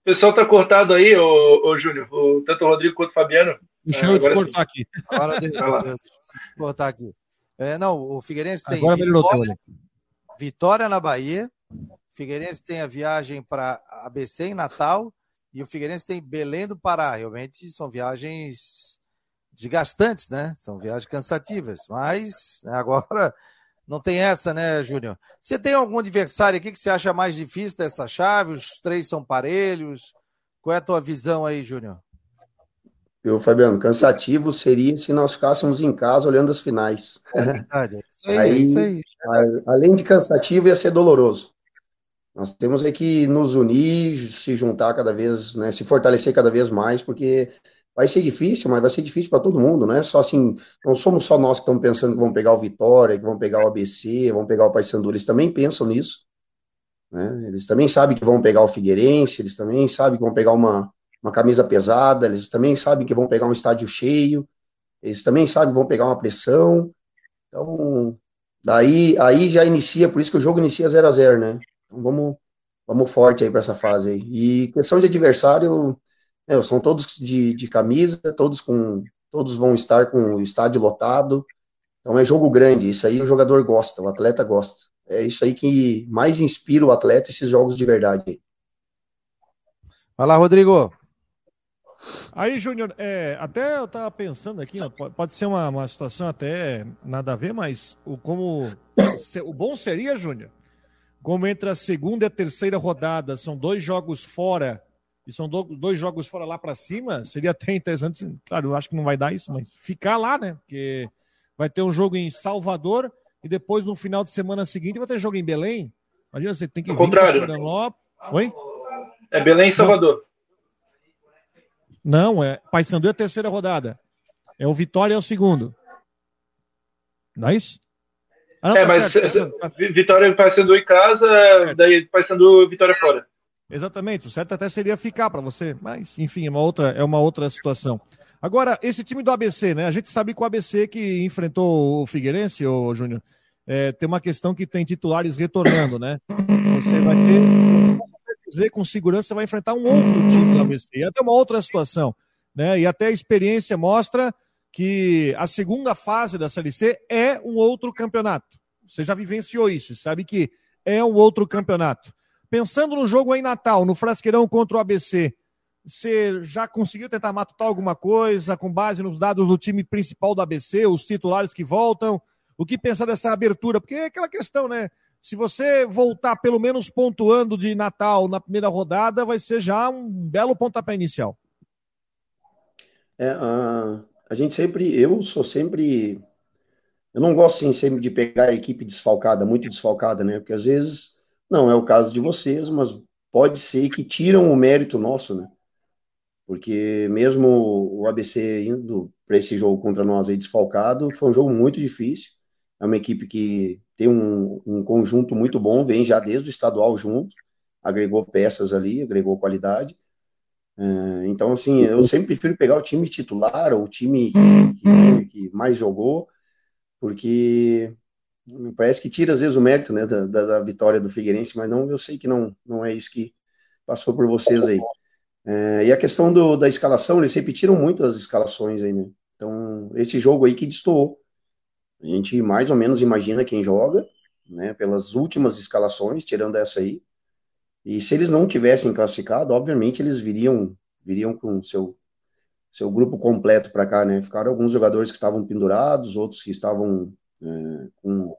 O pessoal tá cortado aí, ô, ô Júnior, o, tanto o Rodrigo quanto o Fabiano. Deixa eu te cortar aqui. Agora deixa, eu cortar aqui. É, não, o Figueirense tem vitória, vitória na Bahia, Figueirense tem a viagem para ABC em Natal e o Figueirense tem Belém do Pará. Realmente são viagens desgastantes, né? São viagens cansativas, mas né, agora não tem essa, né, Júnior? Você tem algum adversário aqui que você acha mais difícil dessa chave? Os três são parelhos? Qual é a tua visão aí, Júnior? Eu, Fabiano, cansativo seria se nós ficássemos em casa olhando as finais. É verdade, é isso aí, aí, é isso aí. Além de cansativo, ia ser doloroso. Nós temos é que nos unir, se juntar cada vez, né, se fortalecer cada vez mais, porque vai ser difícil, mas vai ser difícil para todo mundo, não é só assim, não somos só nós que estamos pensando que vão pegar o Vitória, que vão pegar o ABC, vão pegar o Paysandu, eles também pensam nisso, né? Eles também sabem que vão pegar o Figueirense, eles também sabem que vão pegar uma, uma camisa pesada, eles também sabem que vão pegar um estádio cheio, eles também sabem que vão pegar uma pressão, então, daí aí já inicia, por isso que o jogo inicia 0 a 0 né? Então vamos, vamos forte aí para essa fase aí. E questão de adversário, é, são todos de, de camisa, todos com todos vão estar com o estádio lotado. Então é jogo grande, isso aí o jogador gosta, o atleta gosta. É isso aí que mais inspira o atleta esses jogos de verdade. Vai lá, Rodrigo. Aí, Júnior, é, até eu estava pensando aqui, pode, pode ser uma, uma situação até nada a ver, mas o, como o bom seria, Júnior, como entre a segunda e a terceira rodada são dois jogos fora, e são do, dois jogos fora lá para cima, seria até interessante, claro, eu acho que não vai dar isso, mas ficar lá, né? Porque vai ter um jogo em Salvador e depois no final de semana seguinte vai ter jogo em Belém. Imagina, você tem que Ao vir contrário. Oi? É Belém e Salvador. Não, é Paysandu é a terceira rodada. É o Vitória é o segundo. Não é isso? Ah, não, é, tá mas certo, tá Vitória e Paysandu em casa, é. daí Paysandu Vitória fora. Exatamente, o certo até seria ficar para você, mas enfim, é uma outra, é uma outra situação. Agora, esse time do ABC, né? A gente sabe que o ABC que enfrentou o Figueirense, ô Júnior, é, tem uma questão que tem titulares retornando, né? Você vai ter dizer com segurança vai enfrentar um outro time do ABC. E até uma outra situação, né? E até a experiência mostra que a segunda fase da Série C é um outro campeonato. Você já vivenciou isso, sabe que é um outro campeonato. Pensando no jogo em Natal, no Frasqueirão contra o ABC, você já conseguiu tentar matutar alguma coisa com base nos dados do time principal do ABC, os titulares que voltam? O que pensar dessa abertura? Porque é aquela questão, né? Se você voltar pelo menos pontuando de Natal na primeira rodada, vai ser já um belo pontapé inicial. É, uh, a gente sempre, eu sou sempre, eu não gosto assim, sempre de pegar a equipe desfalcada, muito desfalcada, né? Porque às vezes não é o caso de vocês, mas pode ser que tiram o mérito nosso, né? Porque mesmo o ABC indo para esse jogo contra nós aí desfalcado, foi um jogo muito difícil. É uma equipe que tem um, um conjunto muito bom, vem já desde o estadual junto, agregou peças ali, agregou qualidade. É, então, assim, eu sempre prefiro pegar o time titular, ou o time que, que, que, mais jogou, porque me parece que tira às vezes o mérito né, da, da, vitória do Figueirense, mas não, eu sei que não, não é isso que passou por vocês aí. É, e a questão do, da escalação, eles repetiram muito as escalações aí, né? Então, esse jogo aí que destoou. A gente mais ou menos imagina quem joga, né, pelas últimas escalações, tirando essa aí. E se eles não tivessem classificado, obviamente eles viriam viriam com seu seu grupo completo para cá, né? Ficaram alguns jogadores que estavam pendurados, outros que estavam é, com,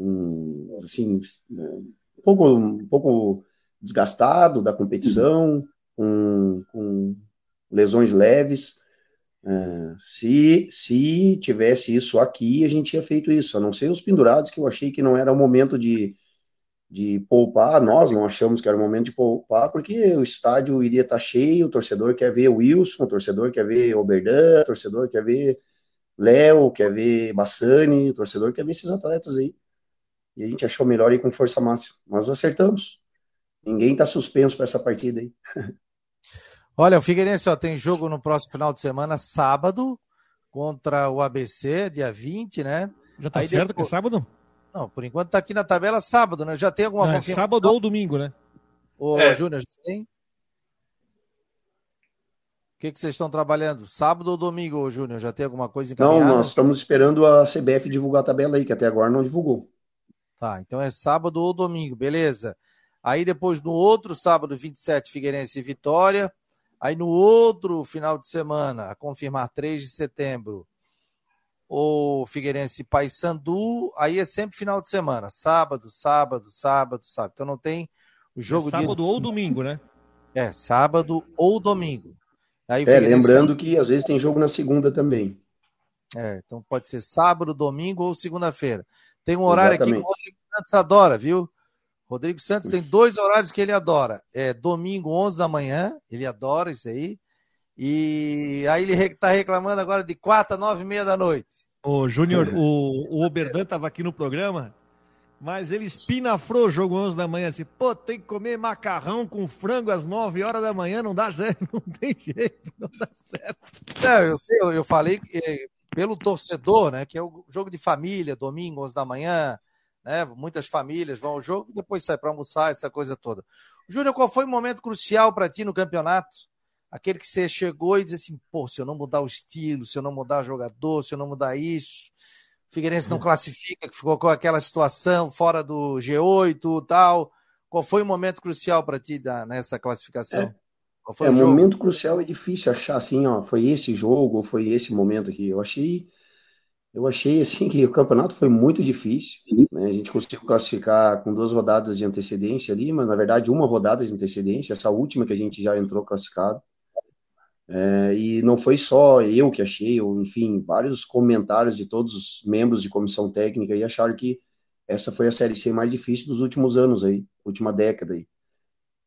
um, assim é, um pouco um pouco desgastado da competição, com, com lesões leves. É, se, se tivesse isso aqui, a gente tinha feito isso, a não ser os pendurados, que eu achei que não era o momento de, de poupar, nós não achamos que era o momento de poupar, porque o estádio iria estar cheio, o torcedor quer ver o Wilson, o torcedor quer ver Oberdan, o torcedor quer ver Léo, quer ver Bassani, o torcedor quer ver esses atletas aí. E a gente achou melhor ir com força máxima. Nós acertamos. Ninguém está suspenso para essa partida aí. Olha, o Figueirense ó, tem jogo no próximo final de semana, sábado, contra o ABC, dia 20, né? Já tá aí certo depois... que é sábado? Não, por enquanto tá aqui na tabela sábado, né? Já tem alguma Não, é sábado ou domingo, né? Ô, é. Júnior, já tem? O que, que vocês estão trabalhando? Sábado ou domingo, Júnior? Já tem alguma coisa encaminhada? Não, nós estamos esperando a CBF divulgar a tabela aí, que até agora não divulgou. Tá, então é sábado ou domingo, beleza. Aí depois no outro sábado, 27, Figueirense e Vitória. Aí no outro final de semana, a confirmar 3 de setembro, o Figueirense Paysandu, aí é sempre final de semana, sábado, sábado, sábado, sábado. Então não tem o jogo é sábado de... ou domingo, né? É, sábado ou domingo. Aí, é, lembrando que às vezes tem jogo na segunda também. É, então pode ser sábado, domingo ou segunda-feira. Tem um horário Exatamente. aqui Santos adora, viu? Rodrigo Santos tem dois horários que ele adora. É domingo, 11 da manhã, ele adora isso aí. E aí ele está reclamando agora de quarta, nove e meia da noite. Ô, Júnior, é. o, o Oberdan estava aqui no programa mas ele espinafrou o jogo 11 da manhã, assim, pô, tem que comer macarrão com frango às 9 horas da manhã, não dá certo, não tem jeito, não dá certo. Não, eu sei, eu, eu falei que, pelo torcedor, né, que é o jogo de família, domingo, 11 da manhã, né, muitas famílias vão ao jogo e depois sai para almoçar, essa coisa toda. Júnior, qual foi o momento crucial para ti no campeonato? Aquele que você chegou e disse assim, pô, se eu não mudar o estilo, se eu não mudar jogador, se eu não mudar isso, Figueirense não uhum. classifica, que ficou com aquela situação fora do G8 tal. Qual foi o momento crucial para ti da, nessa classificação? É, Qual foi é, o momento crucial é difícil achar assim, ó, foi esse jogo, foi esse momento aqui. Eu achei, eu achei assim que o campeonato foi muito difícil. Né? A gente conseguiu classificar com duas rodadas de antecedência ali, mas na verdade uma rodada de antecedência, essa última que a gente já entrou classificado. É, e não foi só eu que achei, ou enfim, vários comentários de todos os membros de comissão técnica e acharam que essa foi a Série C mais difícil dos últimos anos aí, última década aí.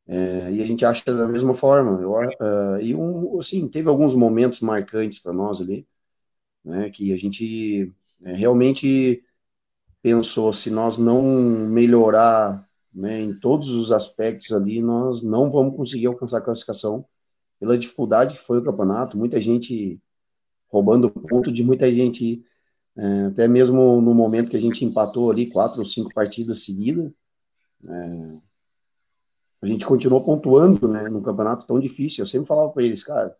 É, e a gente acha da mesma forma. Eu, uh, e um, assim, teve alguns momentos marcantes para nós ali, né, que a gente é, realmente pensou se nós não melhorar né, em todos os aspectos ali, nós não vamos conseguir alcançar a classificação pela dificuldade que foi o campeonato, muita gente roubando ponto de muita gente, é, até mesmo no momento que a gente empatou ali quatro ou cinco partidas seguidas, é, a gente continuou pontuando, né, num campeonato tão difícil. Eu sempre falava para eles, cara,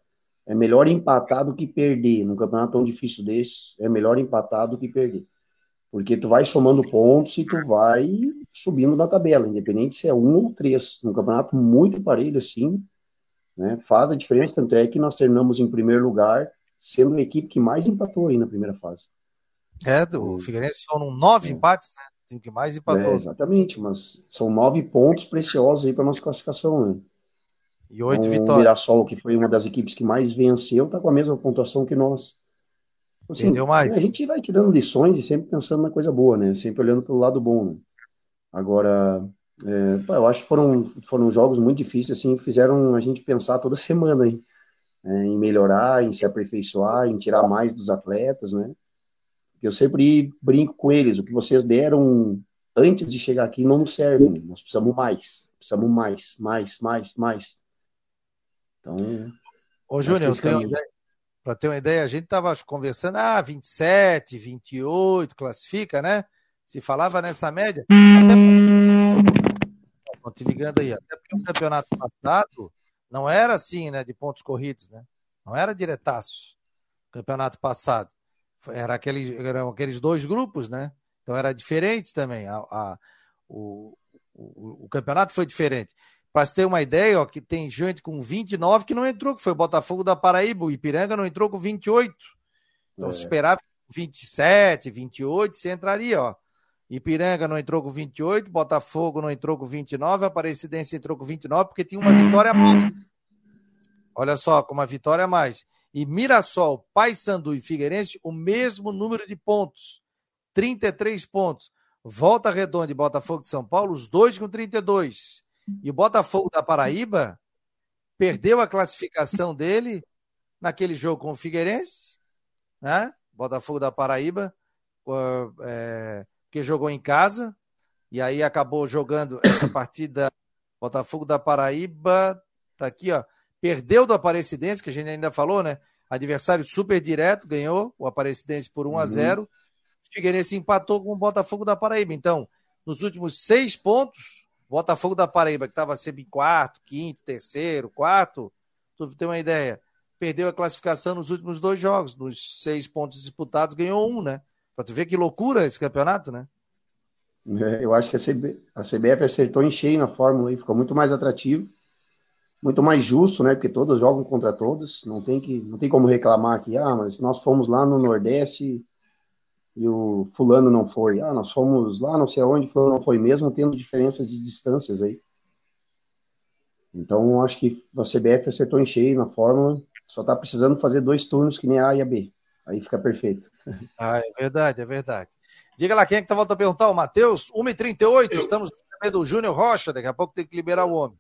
é melhor empatar do que perder. Num campeonato tão difícil desse, é melhor empatar do que perder. Porque tu vai somando pontos e tu vai subindo na tabela, independente se é um ou três. Num campeonato muito parelho assim, né? Faz a diferença, tanto é que nós terminamos em primeiro lugar, sendo a equipe que mais empatou aí na primeira fase. É, o Figueirense foram nove é. empates, né? O que mais empatou. É, exatamente, mas são nove pontos preciosos aí para nossa classificação, né? E oito vitórias. O Mirassol, que foi uma das equipes que mais venceu, está com a mesma pontuação que nós. Assim, Entendeu mais? A gente vai tirando lições e sempre pensando na coisa boa, né? Sempre olhando pelo lado bom, né? Agora, é, eu acho que foram, foram jogos muito difíceis, assim, fizeram a gente pensar toda semana hein, é, em melhorar, em se aperfeiçoar, em tirar mais dos atletas, né? Eu sempre brinco com eles, o que vocês deram antes de chegar aqui não nos serve, nós precisamos mais, precisamos mais, mais, mais, mais. Então. Ô, Júnior, para ter uma ideia, a gente estava conversando, ah, 27, 28, classifica, né? Se falava nessa média. Até te ligando aí. Até porque o campeonato passado não era assim, né? De pontos corridos, né? Não era diretaço. Campeonato passado. Era aquele, eram aqueles dois grupos, né? Então era diferente também. A, a o, o, o, campeonato foi diferente. Para você ter uma ideia, ó, que tem gente com 29 que não entrou, que foi o Botafogo da Paraíba. O Ipiranga não entrou com 28. Então, é. se esperava 27, 28, você entraria, ó. Ipiranga não entrou com 28, Botafogo não entrou com 29, Aparecidense entrou com 29 porque tinha uma vitória a mais. Olha só, com uma vitória a mais. E Mirassol, Paysandu e Figueirense, o mesmo número de pontos. 33 pontos. Volta Redonda e Botafogo de São Paulo, os dois com 32. E o Botafogo da Paraíba perdeu a classificação dele naquele jogo com o Figueirense, né? Botafogo da Paraíba, é, que jogou em casa, e aí acabou jogando essa partida. Botafogo da Paraíba, tá aqui, ó. Perdeu do Aparecidense, que a gente ainda falou, né? Adversário super direto, ganhou o Aparecidense por 1 uhum. a 0 O Figueirense empatou com o Botafogo da Paraíba. Então, nos últimos seis pontos, Botafogo da Paraíba, que estava sempre em quarto, quinto, terceiro, quarto, tu tem uma ideia, perdeu a classificação nos últimos dois jogos. Nos seis pontos disputados, ganhou um, né? Pra tu ver que loucura esse campeonato, né? É, eu acho que a, CB, a CBF acertou em cheio na fórmula e ficou muito mais atrativo, muito mais justo, né? Porque todas jogam contra todas, não tem, que, não tem como reclamar aqui, ah, mas nós fomos lá no Nordeste e o fulano não foi. Ah, nós fomos lá, não sei aonde, fulano não foi mesmo, tendo diferenças de distâncias aí. Então, acho que a CBF acertou em cheio na fórmula, só tá precisando fazer dois turnos que nem a A e a B. Aí fica perfeito. Ah, é verdade, é verdade. Diga lá, quem é que tá voltando a perguntar? O Matheus? 1h38, Eu... estamos recebendo o Júnior Rocha, daqui a pouco tem que liberar o homem.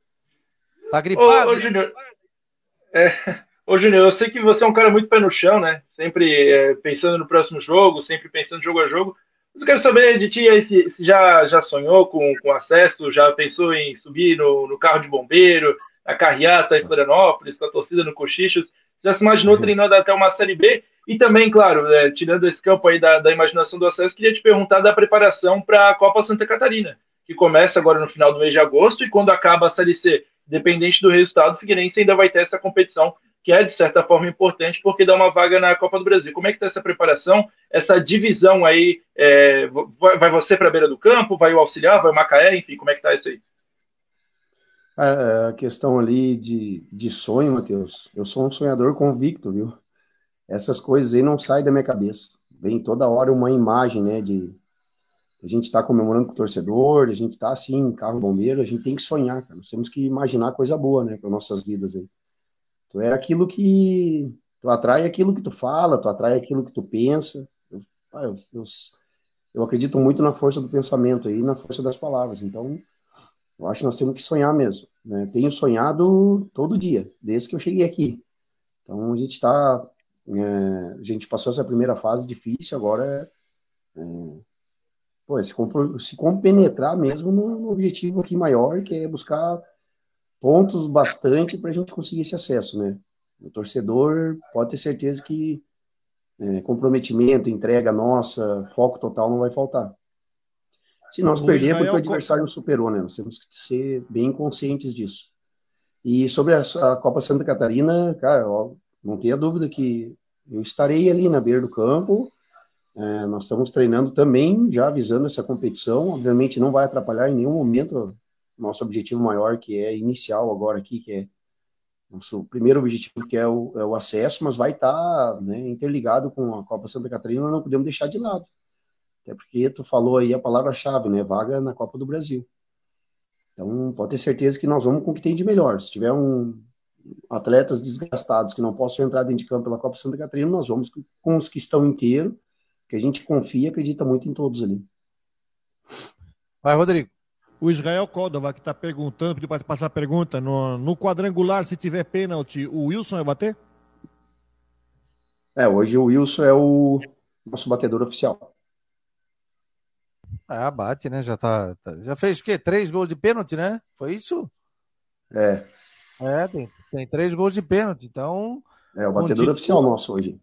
Tá gripado? Ô, ô Júnior, é, ô, Júnior, eu sei que você é um cara muito pé no chão, né? Sempre é, pensando no próximo jogo, sempre pensando jogo a jogo. Mas eu quero saber de ti aí se, se já, já sonhou com, com acesso, já pensou em subir no, no carro de bombeiro, na carreata em Florianópolis, com a torcida no Cochichos. Já se imaginou uhum. treinando até uma Série B? E também, claro, é, tirando esse campo aí da, da imaginação do acesso, queria te perguntar da preparação para a Copa Santa Catarina, que começa agora no final do mês de agosto e quando acaba a Série C, dependente do resultado, o Figueirense ainda vai ter essa competição que é, de certa forma, importante porque dá uma vaga na Copa do Brasil. Como é que está essa preparação, essa divisão aí? É, vai você para a beira do campo, vai o auxiliar, vai o Macaé, enfim, como é que está isso aí? A questão ali de, de sonho, Matheus, eu sou um sonhador convicto, viu? essas coisas aí não saem da minha cabeça. Vem toda hora uma imagem, né, de a gente está comemorando com o torcedor, a gente está assim, carro bombeiro, a gente tem que sonhar, cara. Nós temos que imaginar coisa boa, né, para nossas vidas aí. Tu é aquilo que tu atrai aquilo que tu fala, tu atrai aquilo que tu pensa. Eu, eu, eu, eu acredito muito na força do pensamento aí, na força das palavras. Então, eu acho que nós temos que sonhar mesmo. Né? Tenho sonhado todo dia, desde que eu cheguei aqui. Então, a gente está é, a gente passou essa primeira fase difícil, agora é, é pô, se, se compenetrar mesmo no, objetivo aqui maior, que é buscar pontos bastante para a gente conseguir esse acesso, né? O torcedor pode ter certeza que é, comprometimento, entrega nossa, foco total não vai faltar. Se nós perder, porque o adversário não superou, né? Nós temos que ser bem conscientes disso. E sobre a, a Copa Santa Catarina, cara, ó, não tenha dúvida que eu estarei ali na beira do campo. É, nós estamos treinando também, já avisando essa competição. Obviamente não vai atrapalhar em nenhum momento nosso objetivo maior, que é inicial agora aqui, que é nosso primeiro objetivo, que é o, é o acesso, mas vai estar tá, né, interligado com a Copa Santa Catarina, não podemos deixar de lado. Até porque tu falou aí a palavra-chave, né? Vaga na Copa do Brasil. Então, pode ter certeza que nós vamos com o que tem de melhor. Se tiver um, atletas desgastados que não possam entrar dentro de campo pela Copa Santa Catarina, nós vamos com os que estão inteiros, que a gente confia e acredita muito em todos ali. Vai, Rodrigo. O Israel Córdova que está perguntando, pediu para passar a pergunta, no, no quadrangular, se tiver pênalti, o Wilson vai bater? É, hoje o Wilson é o nosso batedor oficial. Ah, bate, né? Já tá, tá, já fez o quê? Três gols de pênalti, né? Foi isso? É. É, tem, tem três gols de pênalti, então. É, o batedor um oficial nosso hoje.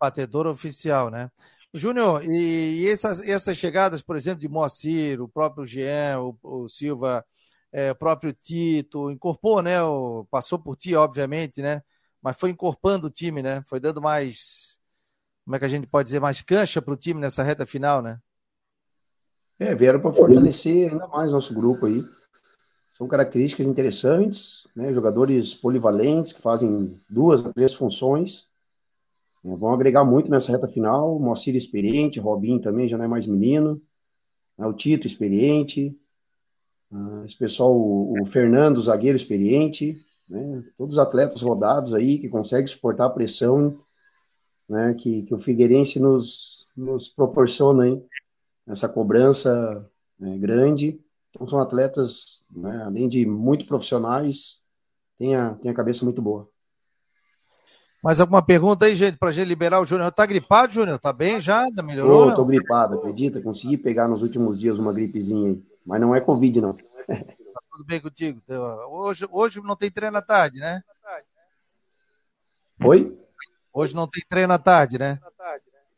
Batedor oficial, né? Júnior, e, essas, essas chegadas, por exemplo, de Moacir, o próprio Jean, o, o Silva, é, o próprio Tito, incorporou, né? O, passou por ti, obviamente, né? Mas foi incorporando o time, né? Foi dando mais, como é que a gente pode dizer, mais cancha para o time nessa reta final, né? É, vieram para fortalecer ainda mais nosso grupo aí. São características interessantes, né? jogadores polivalentes que fazem duas três funções. Né? Vão agregar muito nessa reta final. Moacir experiente, Robin também já não é mais menino. Né? O Tito experiente. Uh, esse pessoal, o, Fernando, zagueiro experiente. Né? Todos os atletas rodados aí que conseguem suportar a pressão né? que, que o Figueirense nos, nos proporciona hein? essa cobrança né? grande. Então são atletas, né, além de muito profissionais, a, têm a cabeça muito boa. Mais alguma pergunta aí, gente, para a gente liberar o Júnior? Tá gripado, Júnior? Tá bem já? Melhorou? Tô, tô gripado, acredita? Consegui pegar nos últimos dias uma gripezinha aí. Mas não é Covid, não. Tá tudo bem contigo? Hoje, hoje não tem treino à tarde, né? Oi? Hoje não tem treino à tarde, né?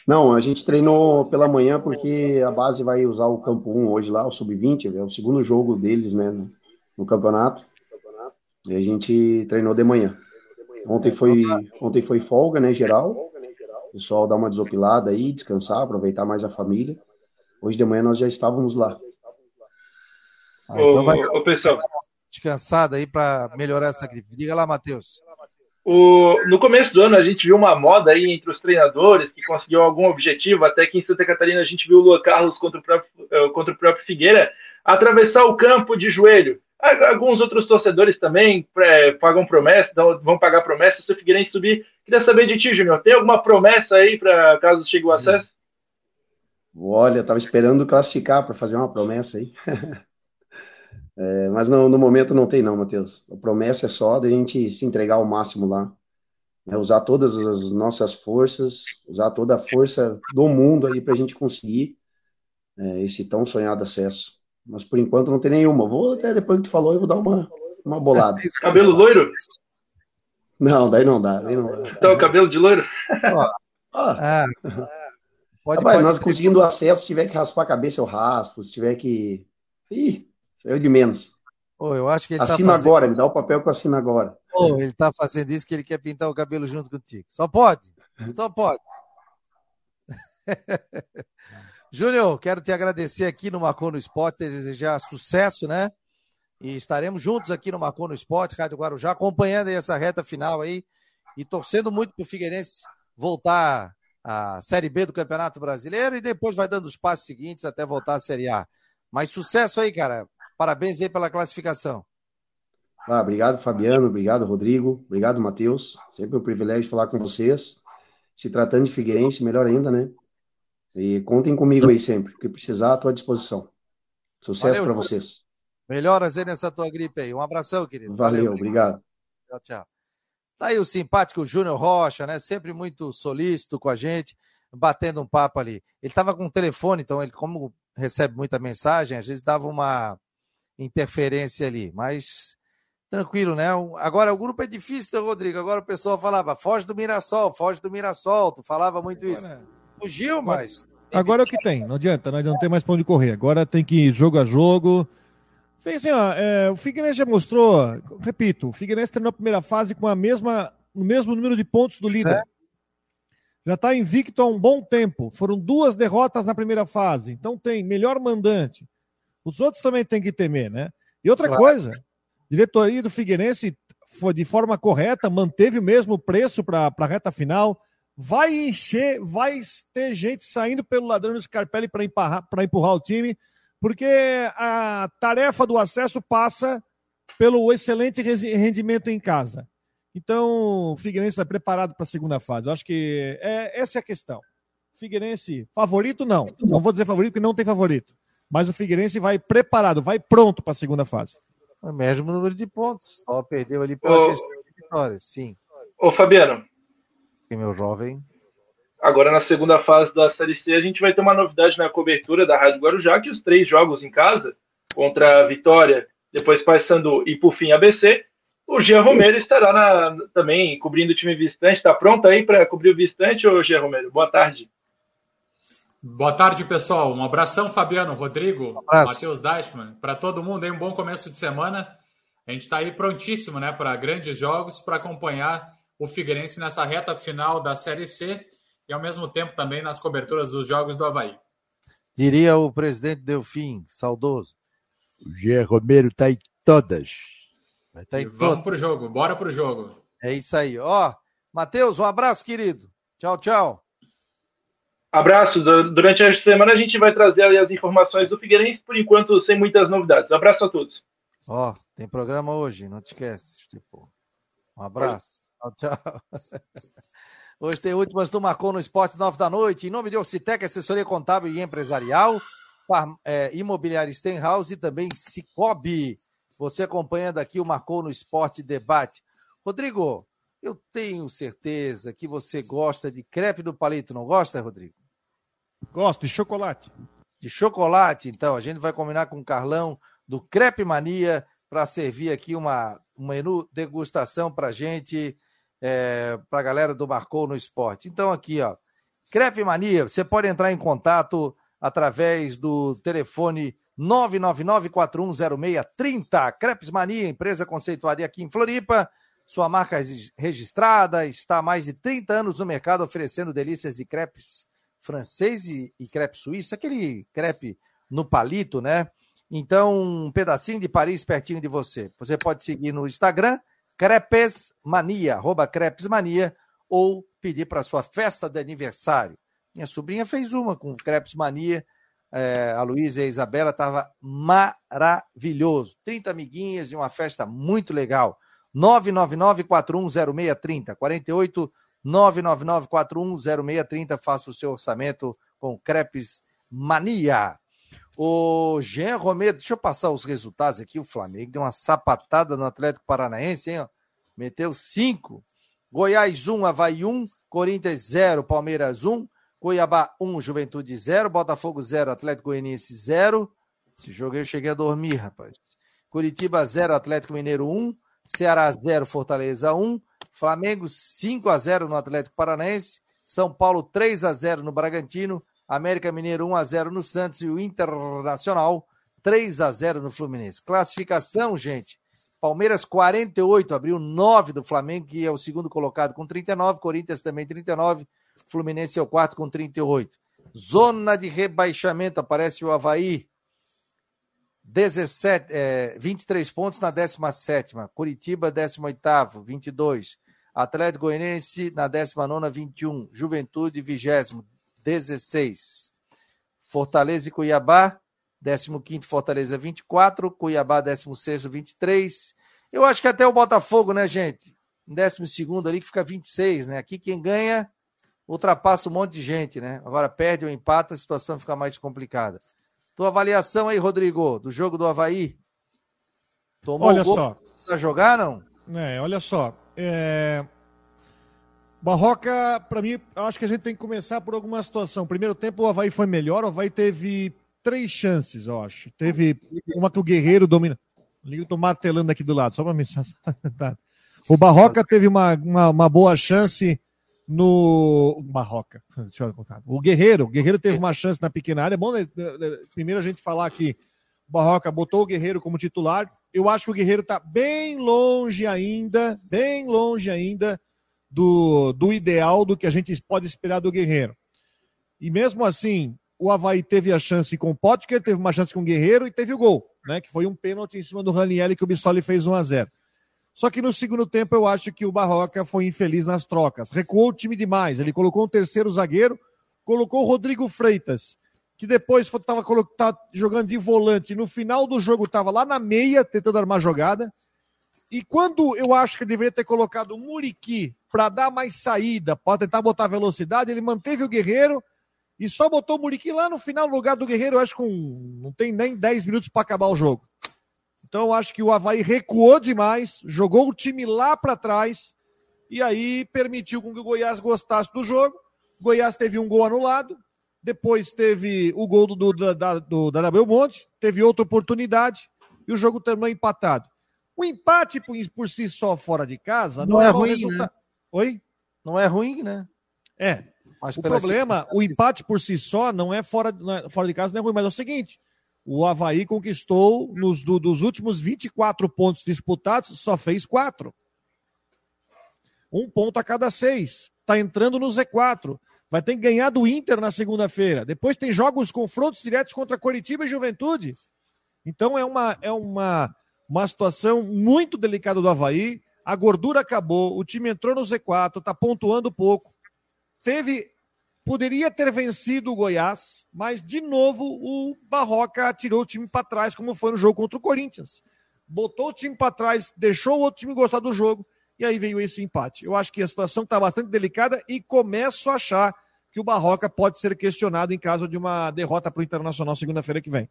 Não, a gente treinou pela manhã porque a base vai usar o campo 1 hoje lá, o sub-20, é o segundo jogo deles, né, no campeonato. E a gente treinou de manhã. Ontem foi, ontem foi folga, né, geral. O pessoal dá uma desopilada aí, descansar, aproveitar mais a família. Hoje de manhã nós já estávamos lá. Ah, então vai... Ô, pessoal. Descansada aí para melhorar essa gripe. Diga lá, Matheus. O, no começo do ano a gente viu uma moda aí entre os treinadores que conseguiu algum objetivo, até que em Santa Catarina a gente viu o Luan Carlos contra o próprio, eh, contra o próprio Figueira atravessar o campo de joelho. Alguns outros torcedores também é, pagam promessa, vão pagar promessa se o Figueirense subir. Queria saber de ti, Júnior, tem alguma promessa aí para caso chegue o acesso? Olha, estava esperando classificar para fazer uma promessa aí. É, mas no, no, momento não tem não, Matheus. A promessa é só de a gente se entregar ao máximo lá. Né? Usar todas as nossas forças, usar toda a força do mundo aí para a gente conseguir é, esse tão sonhado acesso. Mas por enquanto não tem nenhuma. Vou até depois que tu falou, eu vou dar uma, uma bolada. Cabelo loiro? Não, daí não dá. Daí não dá. Então, cabelo de loiro? Ó, ó. É. Pode, Rapaz, pode nós conseguindo acesso, se tiver que raspar a cabeça, eu raspo. Se tiver que. Ih, Saiu de menos. Oh, eu acho que ele tá Assina tá fazendo... agora, me dá o papel que eu assino agora. Oh, ele está fazendo isso que ele quer pintar o cabelo junto contigo. Só pode. Só pode. Júnior, quero te agradecer aqui no Marcou no Esporte, desejar sucesso, né? E estaremos juntos aqui no Marcou no Esporte, Rádio Guarujá, acompanhando essa reta final aí e torcendo muito para o Figueirense voltar à Série B do Campeonato Brasileiro e depois vai dando os passos seguintes até voltar à Série A. Mas sucesso aí, cara. Parabéns aí pela classificação. Ah, obrigado, Fabiano. Obrigado, Rodrigo. Obrigado, Matheus. Sempre um privilégio falar com vocês. Se tratando de Figueirense, melhor ainda, né? E contem comigo aí sempre. O que precisar, à tua disposição. Sucesso para vocês. Melhoras aí nessa tua gripe aí. Um abração, querido. Valeu, Valeu obrigado. Tchau, tchau. Tá aí o simpático Júnior Rocha, né? Sempre muito solícito com a gente, batendo um papo ali. Ele estava com o telefone, então ele, como recebe muita mensagem, às vezes dava uma interferência ali, mas tranquilo, né? Agora o grupo é difícil, né, Rodrigo? Agora o pessoal falava, foge do Mirassol, foge do Mirassol, tu falava muito isso. Fugiu, mas. Agora é o que tem, não adianta, não tem mais pra onde correr. Agora tem que ir jogo a jogo. Fez assim, ó, é, o Figueirense já mostrou, repito, o Figueirense terminou a primeira fase com a mesma, o mesmo número de pontos do líder. Certo. Já está invicto há um bom tempo. Foram duas derrotas na primeira fase. Então tem melhor mandante. Os outros também têm que temer, né? E outra claro. coisa, diretoria do Figueirense foi de forma correta, manteve o mesmo preço para a reta final. Vai encher, vai ter gente saindo pelo ladrão do Scarpelli para empurrar, empurrar o time, porque a tarefa do acesso passa pelo excelente rendimento em casa. Então, o Figueirense está preparado para a segunda fase. Eu acho que é, essa é a questão. Figueirense, favorito não. Não vou dizer favorito, porque não tem favorito. Mas o Figueirense vai preparado, vai pronto para a segunda fase. O mesmo número de pontos. Só perdeu ali pela Ô, questão de vitórias, sim. Ô, Fabiano. Sim, meu jovem. Agora, na segunda fase da Série C, a gente vai ter uma novidade na cobertura da Rádio Guarujá, que os três jogos em casa, contra a Vitória, depois Paysandu e, por fim, ABC, o Jean Romero estará na, também cobrindo o time visitante. Está pronto aí para cobrir o visitante, ô Jean Romero? Boa tarde. Boa tarde, pessoal. Um abração, Fabiano, Rodrigo, um Matheus Deichmann. Para todo mundo aí, um bom começo de semana. A gente está aí prontíssimo né, para grandes jogos, para acompanhar o Figueirense nessa reta final da Série C e, ao mesmo tempo, também nas coberturas dos jogos do Havaí. Diria o presidente Delfim, saudoso. O Jean Romero está em todas. Tá em vamos para o jogo, bora para o jogo. É isso aí. Ó, Matheus, um abraço, querido. Tchau, tchau. Abraço. Durante a semana a gente vai trazer ali as informações do Figueirense, por enquanto sem muitas novidades. Abraço a todos. Ó, tem programa hoje, não te esquece. Tipo, um abraço. Tchau, tchau. Hoje tem últimas do Marcou no Esporte, nove da noite. Em nome de Orcitec, assessoria contábil e empresarial, é, imobiliária Stenhouse e também Cicobi. Você acompanhando aqui o Marcou no Esporte Debate. Rodrigo, eu tenho certeza que você gosta de crepe do palito, não gosta, Rodrigo? Gosto, de chocolate. De chocolate, então. A gente vai combinar com o Carlão do Crepe Mania para servir aqui uma, um menu degustação para gente, é, para a galera do Marcou no Esporte. Então, aqui, ó. Crepe Mania, você pode entrar em contato através do telefone 999-410630. Crepes Mania, empresa conceituada aqui em Floripa sua marca registrada, está há mais de 30 anos no mercado oferecendo delícias de crepes francês e, e crepe suíço, aquele crepe no palito, né? Então, um pedacinho de Paris pertinho de você. Você pode seguir no Instagram, Crepesmania, arroba Crepesmania, ou pedir para sua festa de aniversário. Minha sobrinha fez uma com Crepesmania, é, a Luísa e a Isabela, estava maravilhoso. 30 amiguinhas de uma festa muito legal. 999-410630. 48 999-410630. Faça o seu orçamento com Crepes Mania. O Jean Romero, deixa eu passar os resultados aqui. O Flamengo deu uma sapatada no Atlético Paranaense, hein? Meteu 5. Goiás 1, Havaí 1, Corinthians 0, Palmeiras 1, Cuiabá 1, Juventude 0, Botafogo 0, Atlético Goianiense 0. Esse jogo eu cheguei a dormir, rapaz. Curitiba 0, Atlético Mineiro 1, Ceará 0, Fortaleza 1, Flamengo 5 a 0 no Atlético Paranaense, São Paulo 3 a 0 no Bragantino, América Mineiro 1 a 0 no Santos e o Internacional 3 a 0 no Fluminense. Classificação, gente. Palmeiras 48, abriu 9 do Flamengo, que é o segundo colocado com 39, Corinthians também 39, Fluminense é o quarto com 38. Zona de rebaixamento, aparece o Havaí, 17, é, 23 pontos na 17. Curitiba, 18, 22. Atlético Goianiense na 19, 21. Juventude, 20, 16. Fortaleza e Cuiabá, 15 Fortaleza 24, Cuiabá 16 23. Eu acho que até o Botafogo, né, gente? Em 12 ali que fica 26, né? Aqui quem ganha ultrapassa um monte de gente, né? Agora perde ou empata, a situação fica mais complicada. Tua avaliação aí, Rodrigo, do jogo do Havaí. Tomou olha gol, só. Precisa jogar, não? É, olha só. É... Barroca, para mim, acho que a gente tem que começar por alguma situação. Primeiro tempo, o Havaí foi melhor. O Havaí teve três chances, eu acho. Teve uma que o Guerreiro domina. Tô martelando aqui do lado, só para me. o Barroca teve uma, uma, uma boa chance no Barroca. Deixa eu contar. O Guerreiro, o Guerreiro teve uma chance na pequena área. É bom né, né, né, primeiro a gente falar que o Barroca botou o Guerreiro como titular. Eu acho que o Guerreiro está bem longe ainda, bem longe ainda do, do ideal do que a gente pode esperar do Guerreiro. E mesmo assim, o Havaí teve a chance com o Potker, teve uma chance com o Guerreiro e teve o gol, né? Que foi um pênalti em cima do Ranielli que o Bissoli fez 1 a 0 só que no segundo tempo eu acho que o Barroca foi infeliz nas trocas. Recuou o time demais. Ele colocou um terceiro zagueiro, colocou o Rodrigo Freitas, que depois estava tá jogando de volante. No final do jogo estava lá na meia, tentando armar jogada. E quando eu acho que ele deveria ter colocado o Muriqui para dar mais saída, para tentar botar velocidade, ele manteve o Guerreiro e só botou o Muriqui lá no final, no lugar do Guerreiro, acho que com, não tem nem 10 minutos para acabar o jogo. Então eu acho que o Havaí recuou demais, jogou o time lá para trás e aí permitiu que o Goiás gostasse do jogo. O Goiás teve um gol anulado, depois teve o gol do, do, da, do da Belmonte, teve outra oportunidade e o jogo terminou empatado. O empate por, por si só fora de casa não, não é, é ruim, resulta... né? Oi? Não é ruim, né? É. Mas o problema, o empate por si só não é fora, não é, fora de casa, não é ruim, mas é o seguinte: o Havaí conquistou, nos do, dos últimos 24 pontos disputados, só fez quatro. Um ponto a cada seis. Está entrando no Z4. Vai ter que ganhar do Inter na segunda-feira. Depois tem jogos, confrontos diretos contra Coritiba e Juventude. Então é uma, é uma, uma situação muito delicada do Havaí. A gordura acabou, o time entrou no Z4, está pontuando pouco. Teve poderia ter vencido o Goiás, mas de novo o Barroca tirou o time para trás, como foi no jogo contra o Corinthians. Botou o time para trás, deixou o outro time gostar do jogo e aí veio esse empate. Eu acho que a situação está bastante delicada e começo a achar que o Barroca pode ser questionado em caso de uma derrota para o Internacional segunda-feira que vem.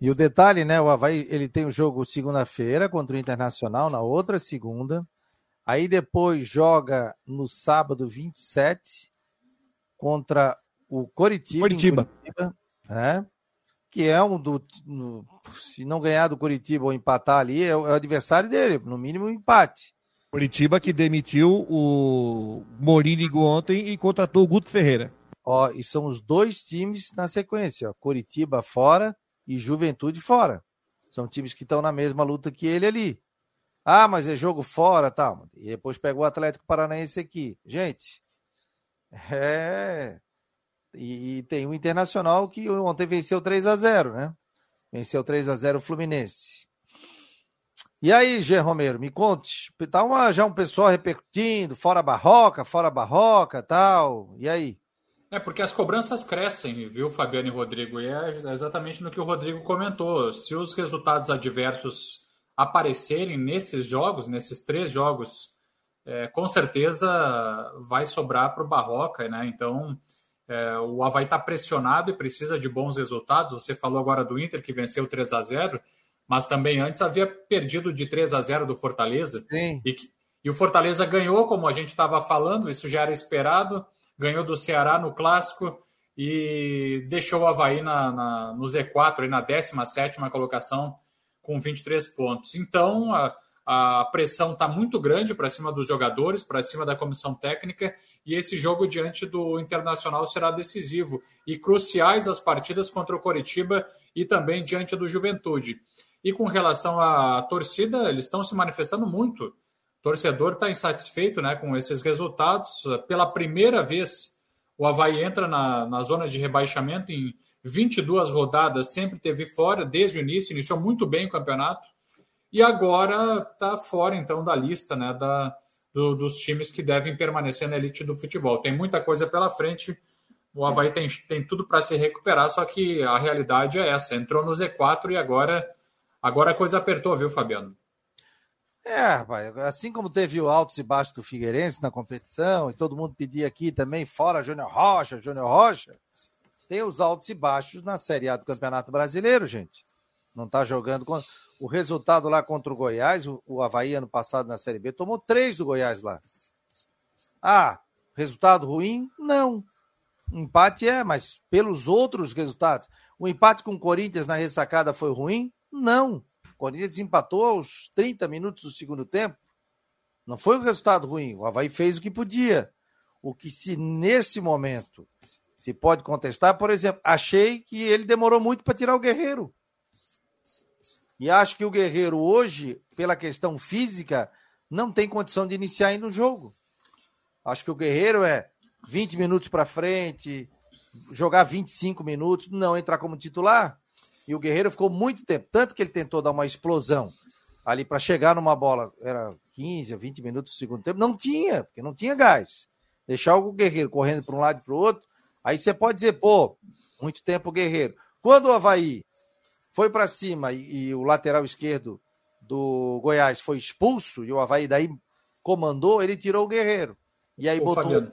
E o detalhe, né? O Havaí ele tem o jogo segunda-feira contra o Internacional, na outra segunda. Aí depois joga no sábado 27 contra o Coritiba. Coritiba. Curitiba né? Que é um do. No, se não ganhar do Coritiba ou empatar ali, é o, é o adversário dele, no mínimo um empate. Curitiba que demitiu o Morínigo ontem e contratou o Guto Ferreira. Ó, e são os dois times na sequência, ó, Curitiba fora e Juventude fora. São times que estão na mesma luta que ele ali. Ah, mas é jogo fora, tal. Tá. E depois pegou o Atlético Paranaense aqui. Gente, é. E, e tem o Internacional que ontem venceu 3 a 0 né? Venceu 3 a 0 o Fluminense. E aí, Gê Romero, me conte. Tá uma, já um pessoal repercutindo, fora barroca, fora barroca tal. E aí? É, porque as cobranças crescem, viu, Fabiano e Rodrigo? E é exatamente no que o Rodrigo comentou. Se os resultados adversos aparecerem nesses jogos, nesses três jogos, é, com certeza vai sobrar para o Barroca, né? Então, é, o Havaí está pressionado e precisa de bons resultados. Você falou agora do Inter, que venceu 3 a 0 mas também antes havia perdido de 3 a 0 do Fortaleza. Sim. E, e o Fortaleza ganhou, como a gente estava falando, isso já era esperado, ganhou do Ceará no clássico e deixou o Havaí na, na, no Z4, aí na 17 colocação, com 23 pontos. Então, a, a pressão está muito grande para cima dos jogadores, para cima da comissão técnica, e esse jogo diante do Internacional será decisivo. E cruciais as partidas contra o Coritiba e também diante do Juventude. E com relação à torcida, eles estão se manifestando muito. Torcedor está insatisfeito né, com esses resultados. Pela primeira vez, o Havaí entra na, na zona de rebaixamento em 22 rodadas, sempre teve fora desde o início, iniciou muito bem o campeonato. E agora está fora, então, da lista né, da, do, dos times que devem permanecer na elite do futebol. Tem muita coisa pela frente. O Havaí tem, tem tudo para se recuperar, só que a realidade é essa. Entrou no Z4 e agora Agora a coisa apertou, viu, Fabiano? É, rapaz, assim como teve o altos e baixos do Figueirense na competição, e todo mundo pedia aqui também, fora Júnior Rocha, Júnior Rocha, tem os altos e baixos na Série A do Campeonato Brasileiro, gente. Não tá jogando. Com... O resultado lá contra o Goiás, o, o Havaí ano passado na Série B, tomou três do Goiás lá. Ah, resultado ruim? Não. Empate é, mas pelos outros resultados. O empate com o Corinthians na ressacada foi ruim? Não. Corinthians empatou aos 30 minutos do segundo tempo. Não foi um resultado ruim. O Havaí fez o que podia. O que se nesse momento se pode contestar, por exemplo, achei que ele demorou muito para tirar o Guerreiro. E acho que o Guerreiro hoje, pela questão física, não tem condição de iniciar ainda o jogo. Acho que o Guerreiro é 20 minutos para frente, jogar 25 minutos, não entrar como titular. E o Guerreiro ficou muito tempo, tanto que ele tentou dar uma explosão ali para chegar numa bola, era 15 a 20 minutos do segundo tempo, não tinha, porque não tinha gás. Deixar o Guerreiro correndo para um lado e para o outro, aí você pode dizer, pô, muito tempo o Guerreiro. Quando o Havaí foi para cima e, e, o lateral esquerdo do Goiás foi expulso e o Havaí daí comandou, ele tirou o Guerreiro. E aí Ô, botou. Fabiano.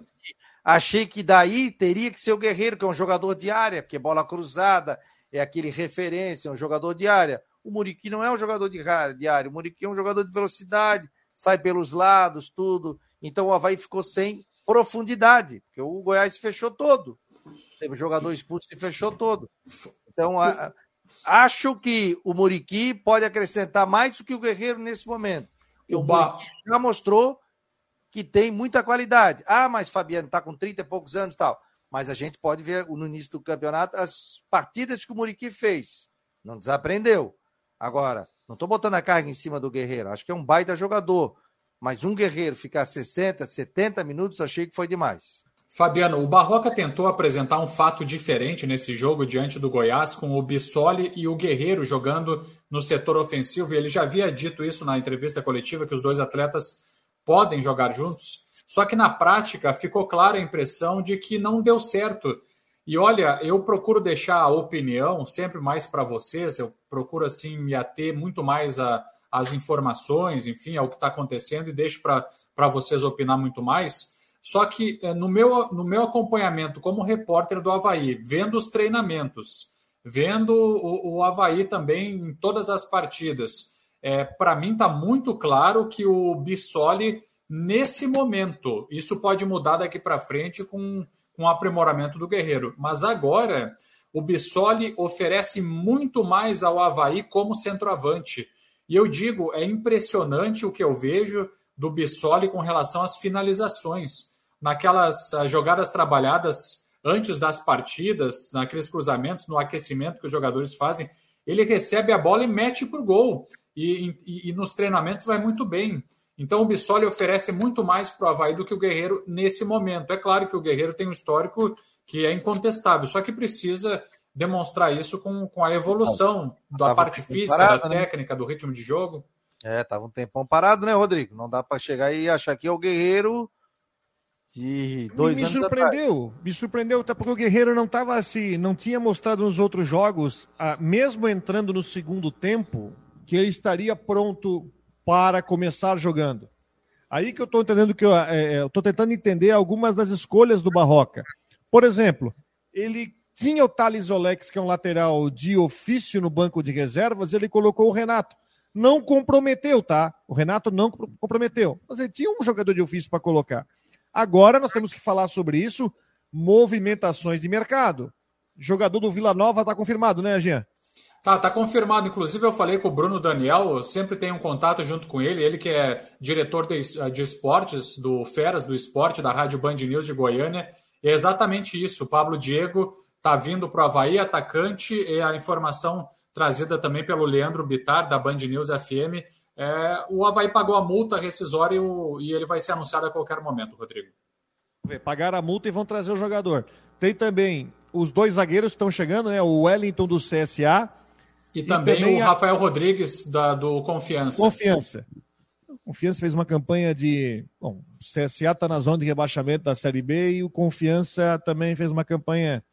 Achei que daí teria que ser o Guerreiro, que é um jogador de área, porque bola cruzada, é aquele referência, um jogador de área. O Muriqui não é um jogador de área, o Muriqui é um jogador de velocidade, sai pelos lados, tudo. Então o Havaí ficou sem profundidade, porque o Goiás fechou todo. Teve um jogador expulso e fechou todo. Então, a, acho que o Muriqui pode acrescentar mais do que o Guerreiro nesse momento. E o Muriqui já mostrou que tem muita qualidade. Ah, mas Fabiano está com 30 e poucos anos e tal mas a gente pode ver no início do campeonato as partidas que o Muriqui fez. Não desaprendeu. Agora, não estou botando a carga em cima do Guerreiro, acho que é um baita jogador. Mas um Guerreiro ficar 60, 70 minutos, achei que foi demais. Fabiano, o Barroca tentou apresentar um fato diferente nesse jogo diante do Goiás, com o Bissoli e o Guerreiro jogando no setor ofensivo. E ele já havia dito isso na entrevista coletiva, que os dois atletas podem jogar juntos. Só que na prática ficou clara a impressão de que não deu certo. E olha, eu procuro deixar a opinião sempre mais para vocês, eu procuro assim me ater muito mais às informações, enfim, ao que está acontecendo e deixo para vocês opinar muito mais. Só que eh, no meu, no meu acompanhamento como repórter do Havaí, vendo os treinamentos, vendo o, o Havaí também em todas as partidas, é, para mim está muito claro que o Bissoli nesse momento. Isso pode mudar daqui para frente com, com o aprimoramento do Guerreiro. Mas agora, o Bissoli oferece muito mais ao Havaí como centroavante. E eu digo, é impressionante o que eu vejo do Bissoli com relação às finalizações. Naquelas ah, jogadas trabalhadas antes das partidas, naqueles cruzamentos, no aquecimento que os jogadores fazem, ele recebe a bola e mete para o gol. E, e, e, nos treinamentos vai muito bem. Então o Bissoli oferece muito mais para o Havaí do que o Guerreiro nesse momento. É claro que o Guerreiro tem um histórico que é incontestável, só que precisa demonstrar isso com, com a evolução da parte física, parado, da né? técnica, do ritmo de jogo. É, tava um tempão parado, né, Rodrigo? Não dá para chegar e achar que é o Guerreiro de dois me, me anos surpreendeu, atrás. me surpreendeu, até porque o Guerreiro não estava assim, não tinha mostrado nos outros jogos, ah, mesmo entrando no segundo tempo, que ele estaria pronto para começar jogando. Aí que eu estou entendendo que eu é, estou tentando entender algumas das escolhas do Barroca. Por exemplo, ele tinha o Thales Olex, que é um lateral de ofício no banco de reservas, ele colocou o Renato. Não comprometeu, tá? O Renato não comprometeu. Mas ele tinha um jogador de ofício para colocar. Agora nós temos que falar sobre isso, movimentações de mercado. Jogador do Vila Nova está confirmado, né, Jean? Tá, tá confirmado. Inclusive, eu falei com o Bruno Daniel, eu sempre tenho um contato junto com ele, ele que é diretor de, de esportes do Feras do Esporte, da Rádio Band News de Goiânia. É exatamente isso. O Pablo Diego tá vindo para o Havaí, atacante, e a informação trazida também pelo Leandro Bitar, da Band News FM. É, o Havaí pagou a multa rescisória e ele vai ser anunciado a qualquer momento, Rodrigo. Pagaram a multa e vão trazer o jogador. Tem também os dois zagueiros que estão chegando, né? O Wellington do CSA e, também, também o a... Rafael Rodrigues da, do Confiança. Confiança. Confiança fez uma campanha de. Bom, o CSA está na zona de rebaixamento da Série B e o Confiança também fez uma campanha.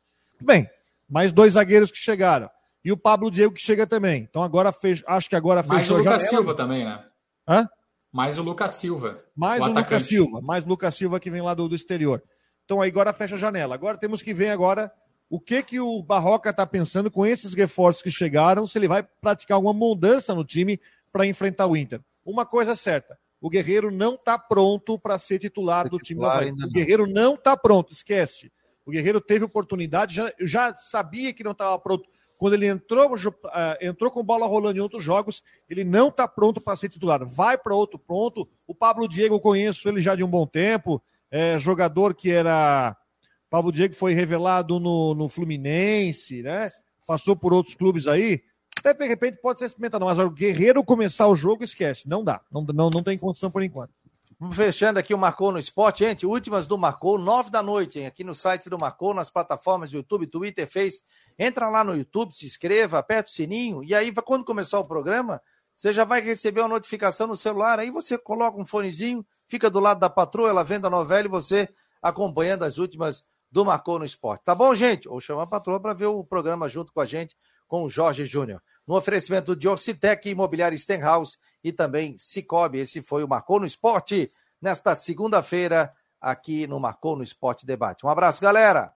Bem, mais dois zagueiros que chegaram. E o Pablo Diego que chega também. Então agora fez, acho que agora fez. Mais o Lucas Silva também, né? Hã? Mais o Lucas Silva. Mais o, o Lucas Silva. Mais o Lucas Silva que vem lá do, do exterior. Então aí agora fecha a janela. Agora temos que ver agora o que que o Barroca está pensando com esses reforços que chegaram, se ele vai praticar alguma mudança no time para enfrentar o Inter. Uma coisa é certa, o Guerreiro não está pronto para ser titular do time Havaí. O Guerreiro não está pronto, esquece. O Guerreiro teve oportunidade, já, já sabia que não estava pronto. Quando ele entrou, uh, entrou com bola rolando em outros jogos, ele não está pronto para ser titular. Vai para outro ponto. O Pablo Diego, eu conheço ele já de um bom tempo. É jogador que era Pablo Diego foi revelado no, no Fluminense, né? Passou por outros clubes aí. Até de repente pode ser experimentado, mas o Guerreiro começar o jogo, esquece. Não dá. Não, não, não tem condição por enquanto. Fechando aqui o Marcou no Esporte, gente. Últimas do Marcou, nove da noite, hein? Aqui no site do Marcou, nas plataformas do YouTube, Twitter, Face. Entra lá no YouTube, se inscreva, aperta o sininho. E aí, quando começar o programa, você já vai receber uma notificação no celular. Aí você coloca um fonezinho, fica do lado da patroa, ela vendo a novela e você acompanhando as últimas do Marcou no Esporte. Tá bom, gente? Ou chama a patroa para ver o programa junto com a gente, com o Jorge Júnior. No oferecimento de Orcitec, Imobiliária Stenhouse e também Cicobi. Esse foi o Marcou no Esporte, nesta segunda-feira, aqui no Marcou no Esporte Debate. Um abraço, galera!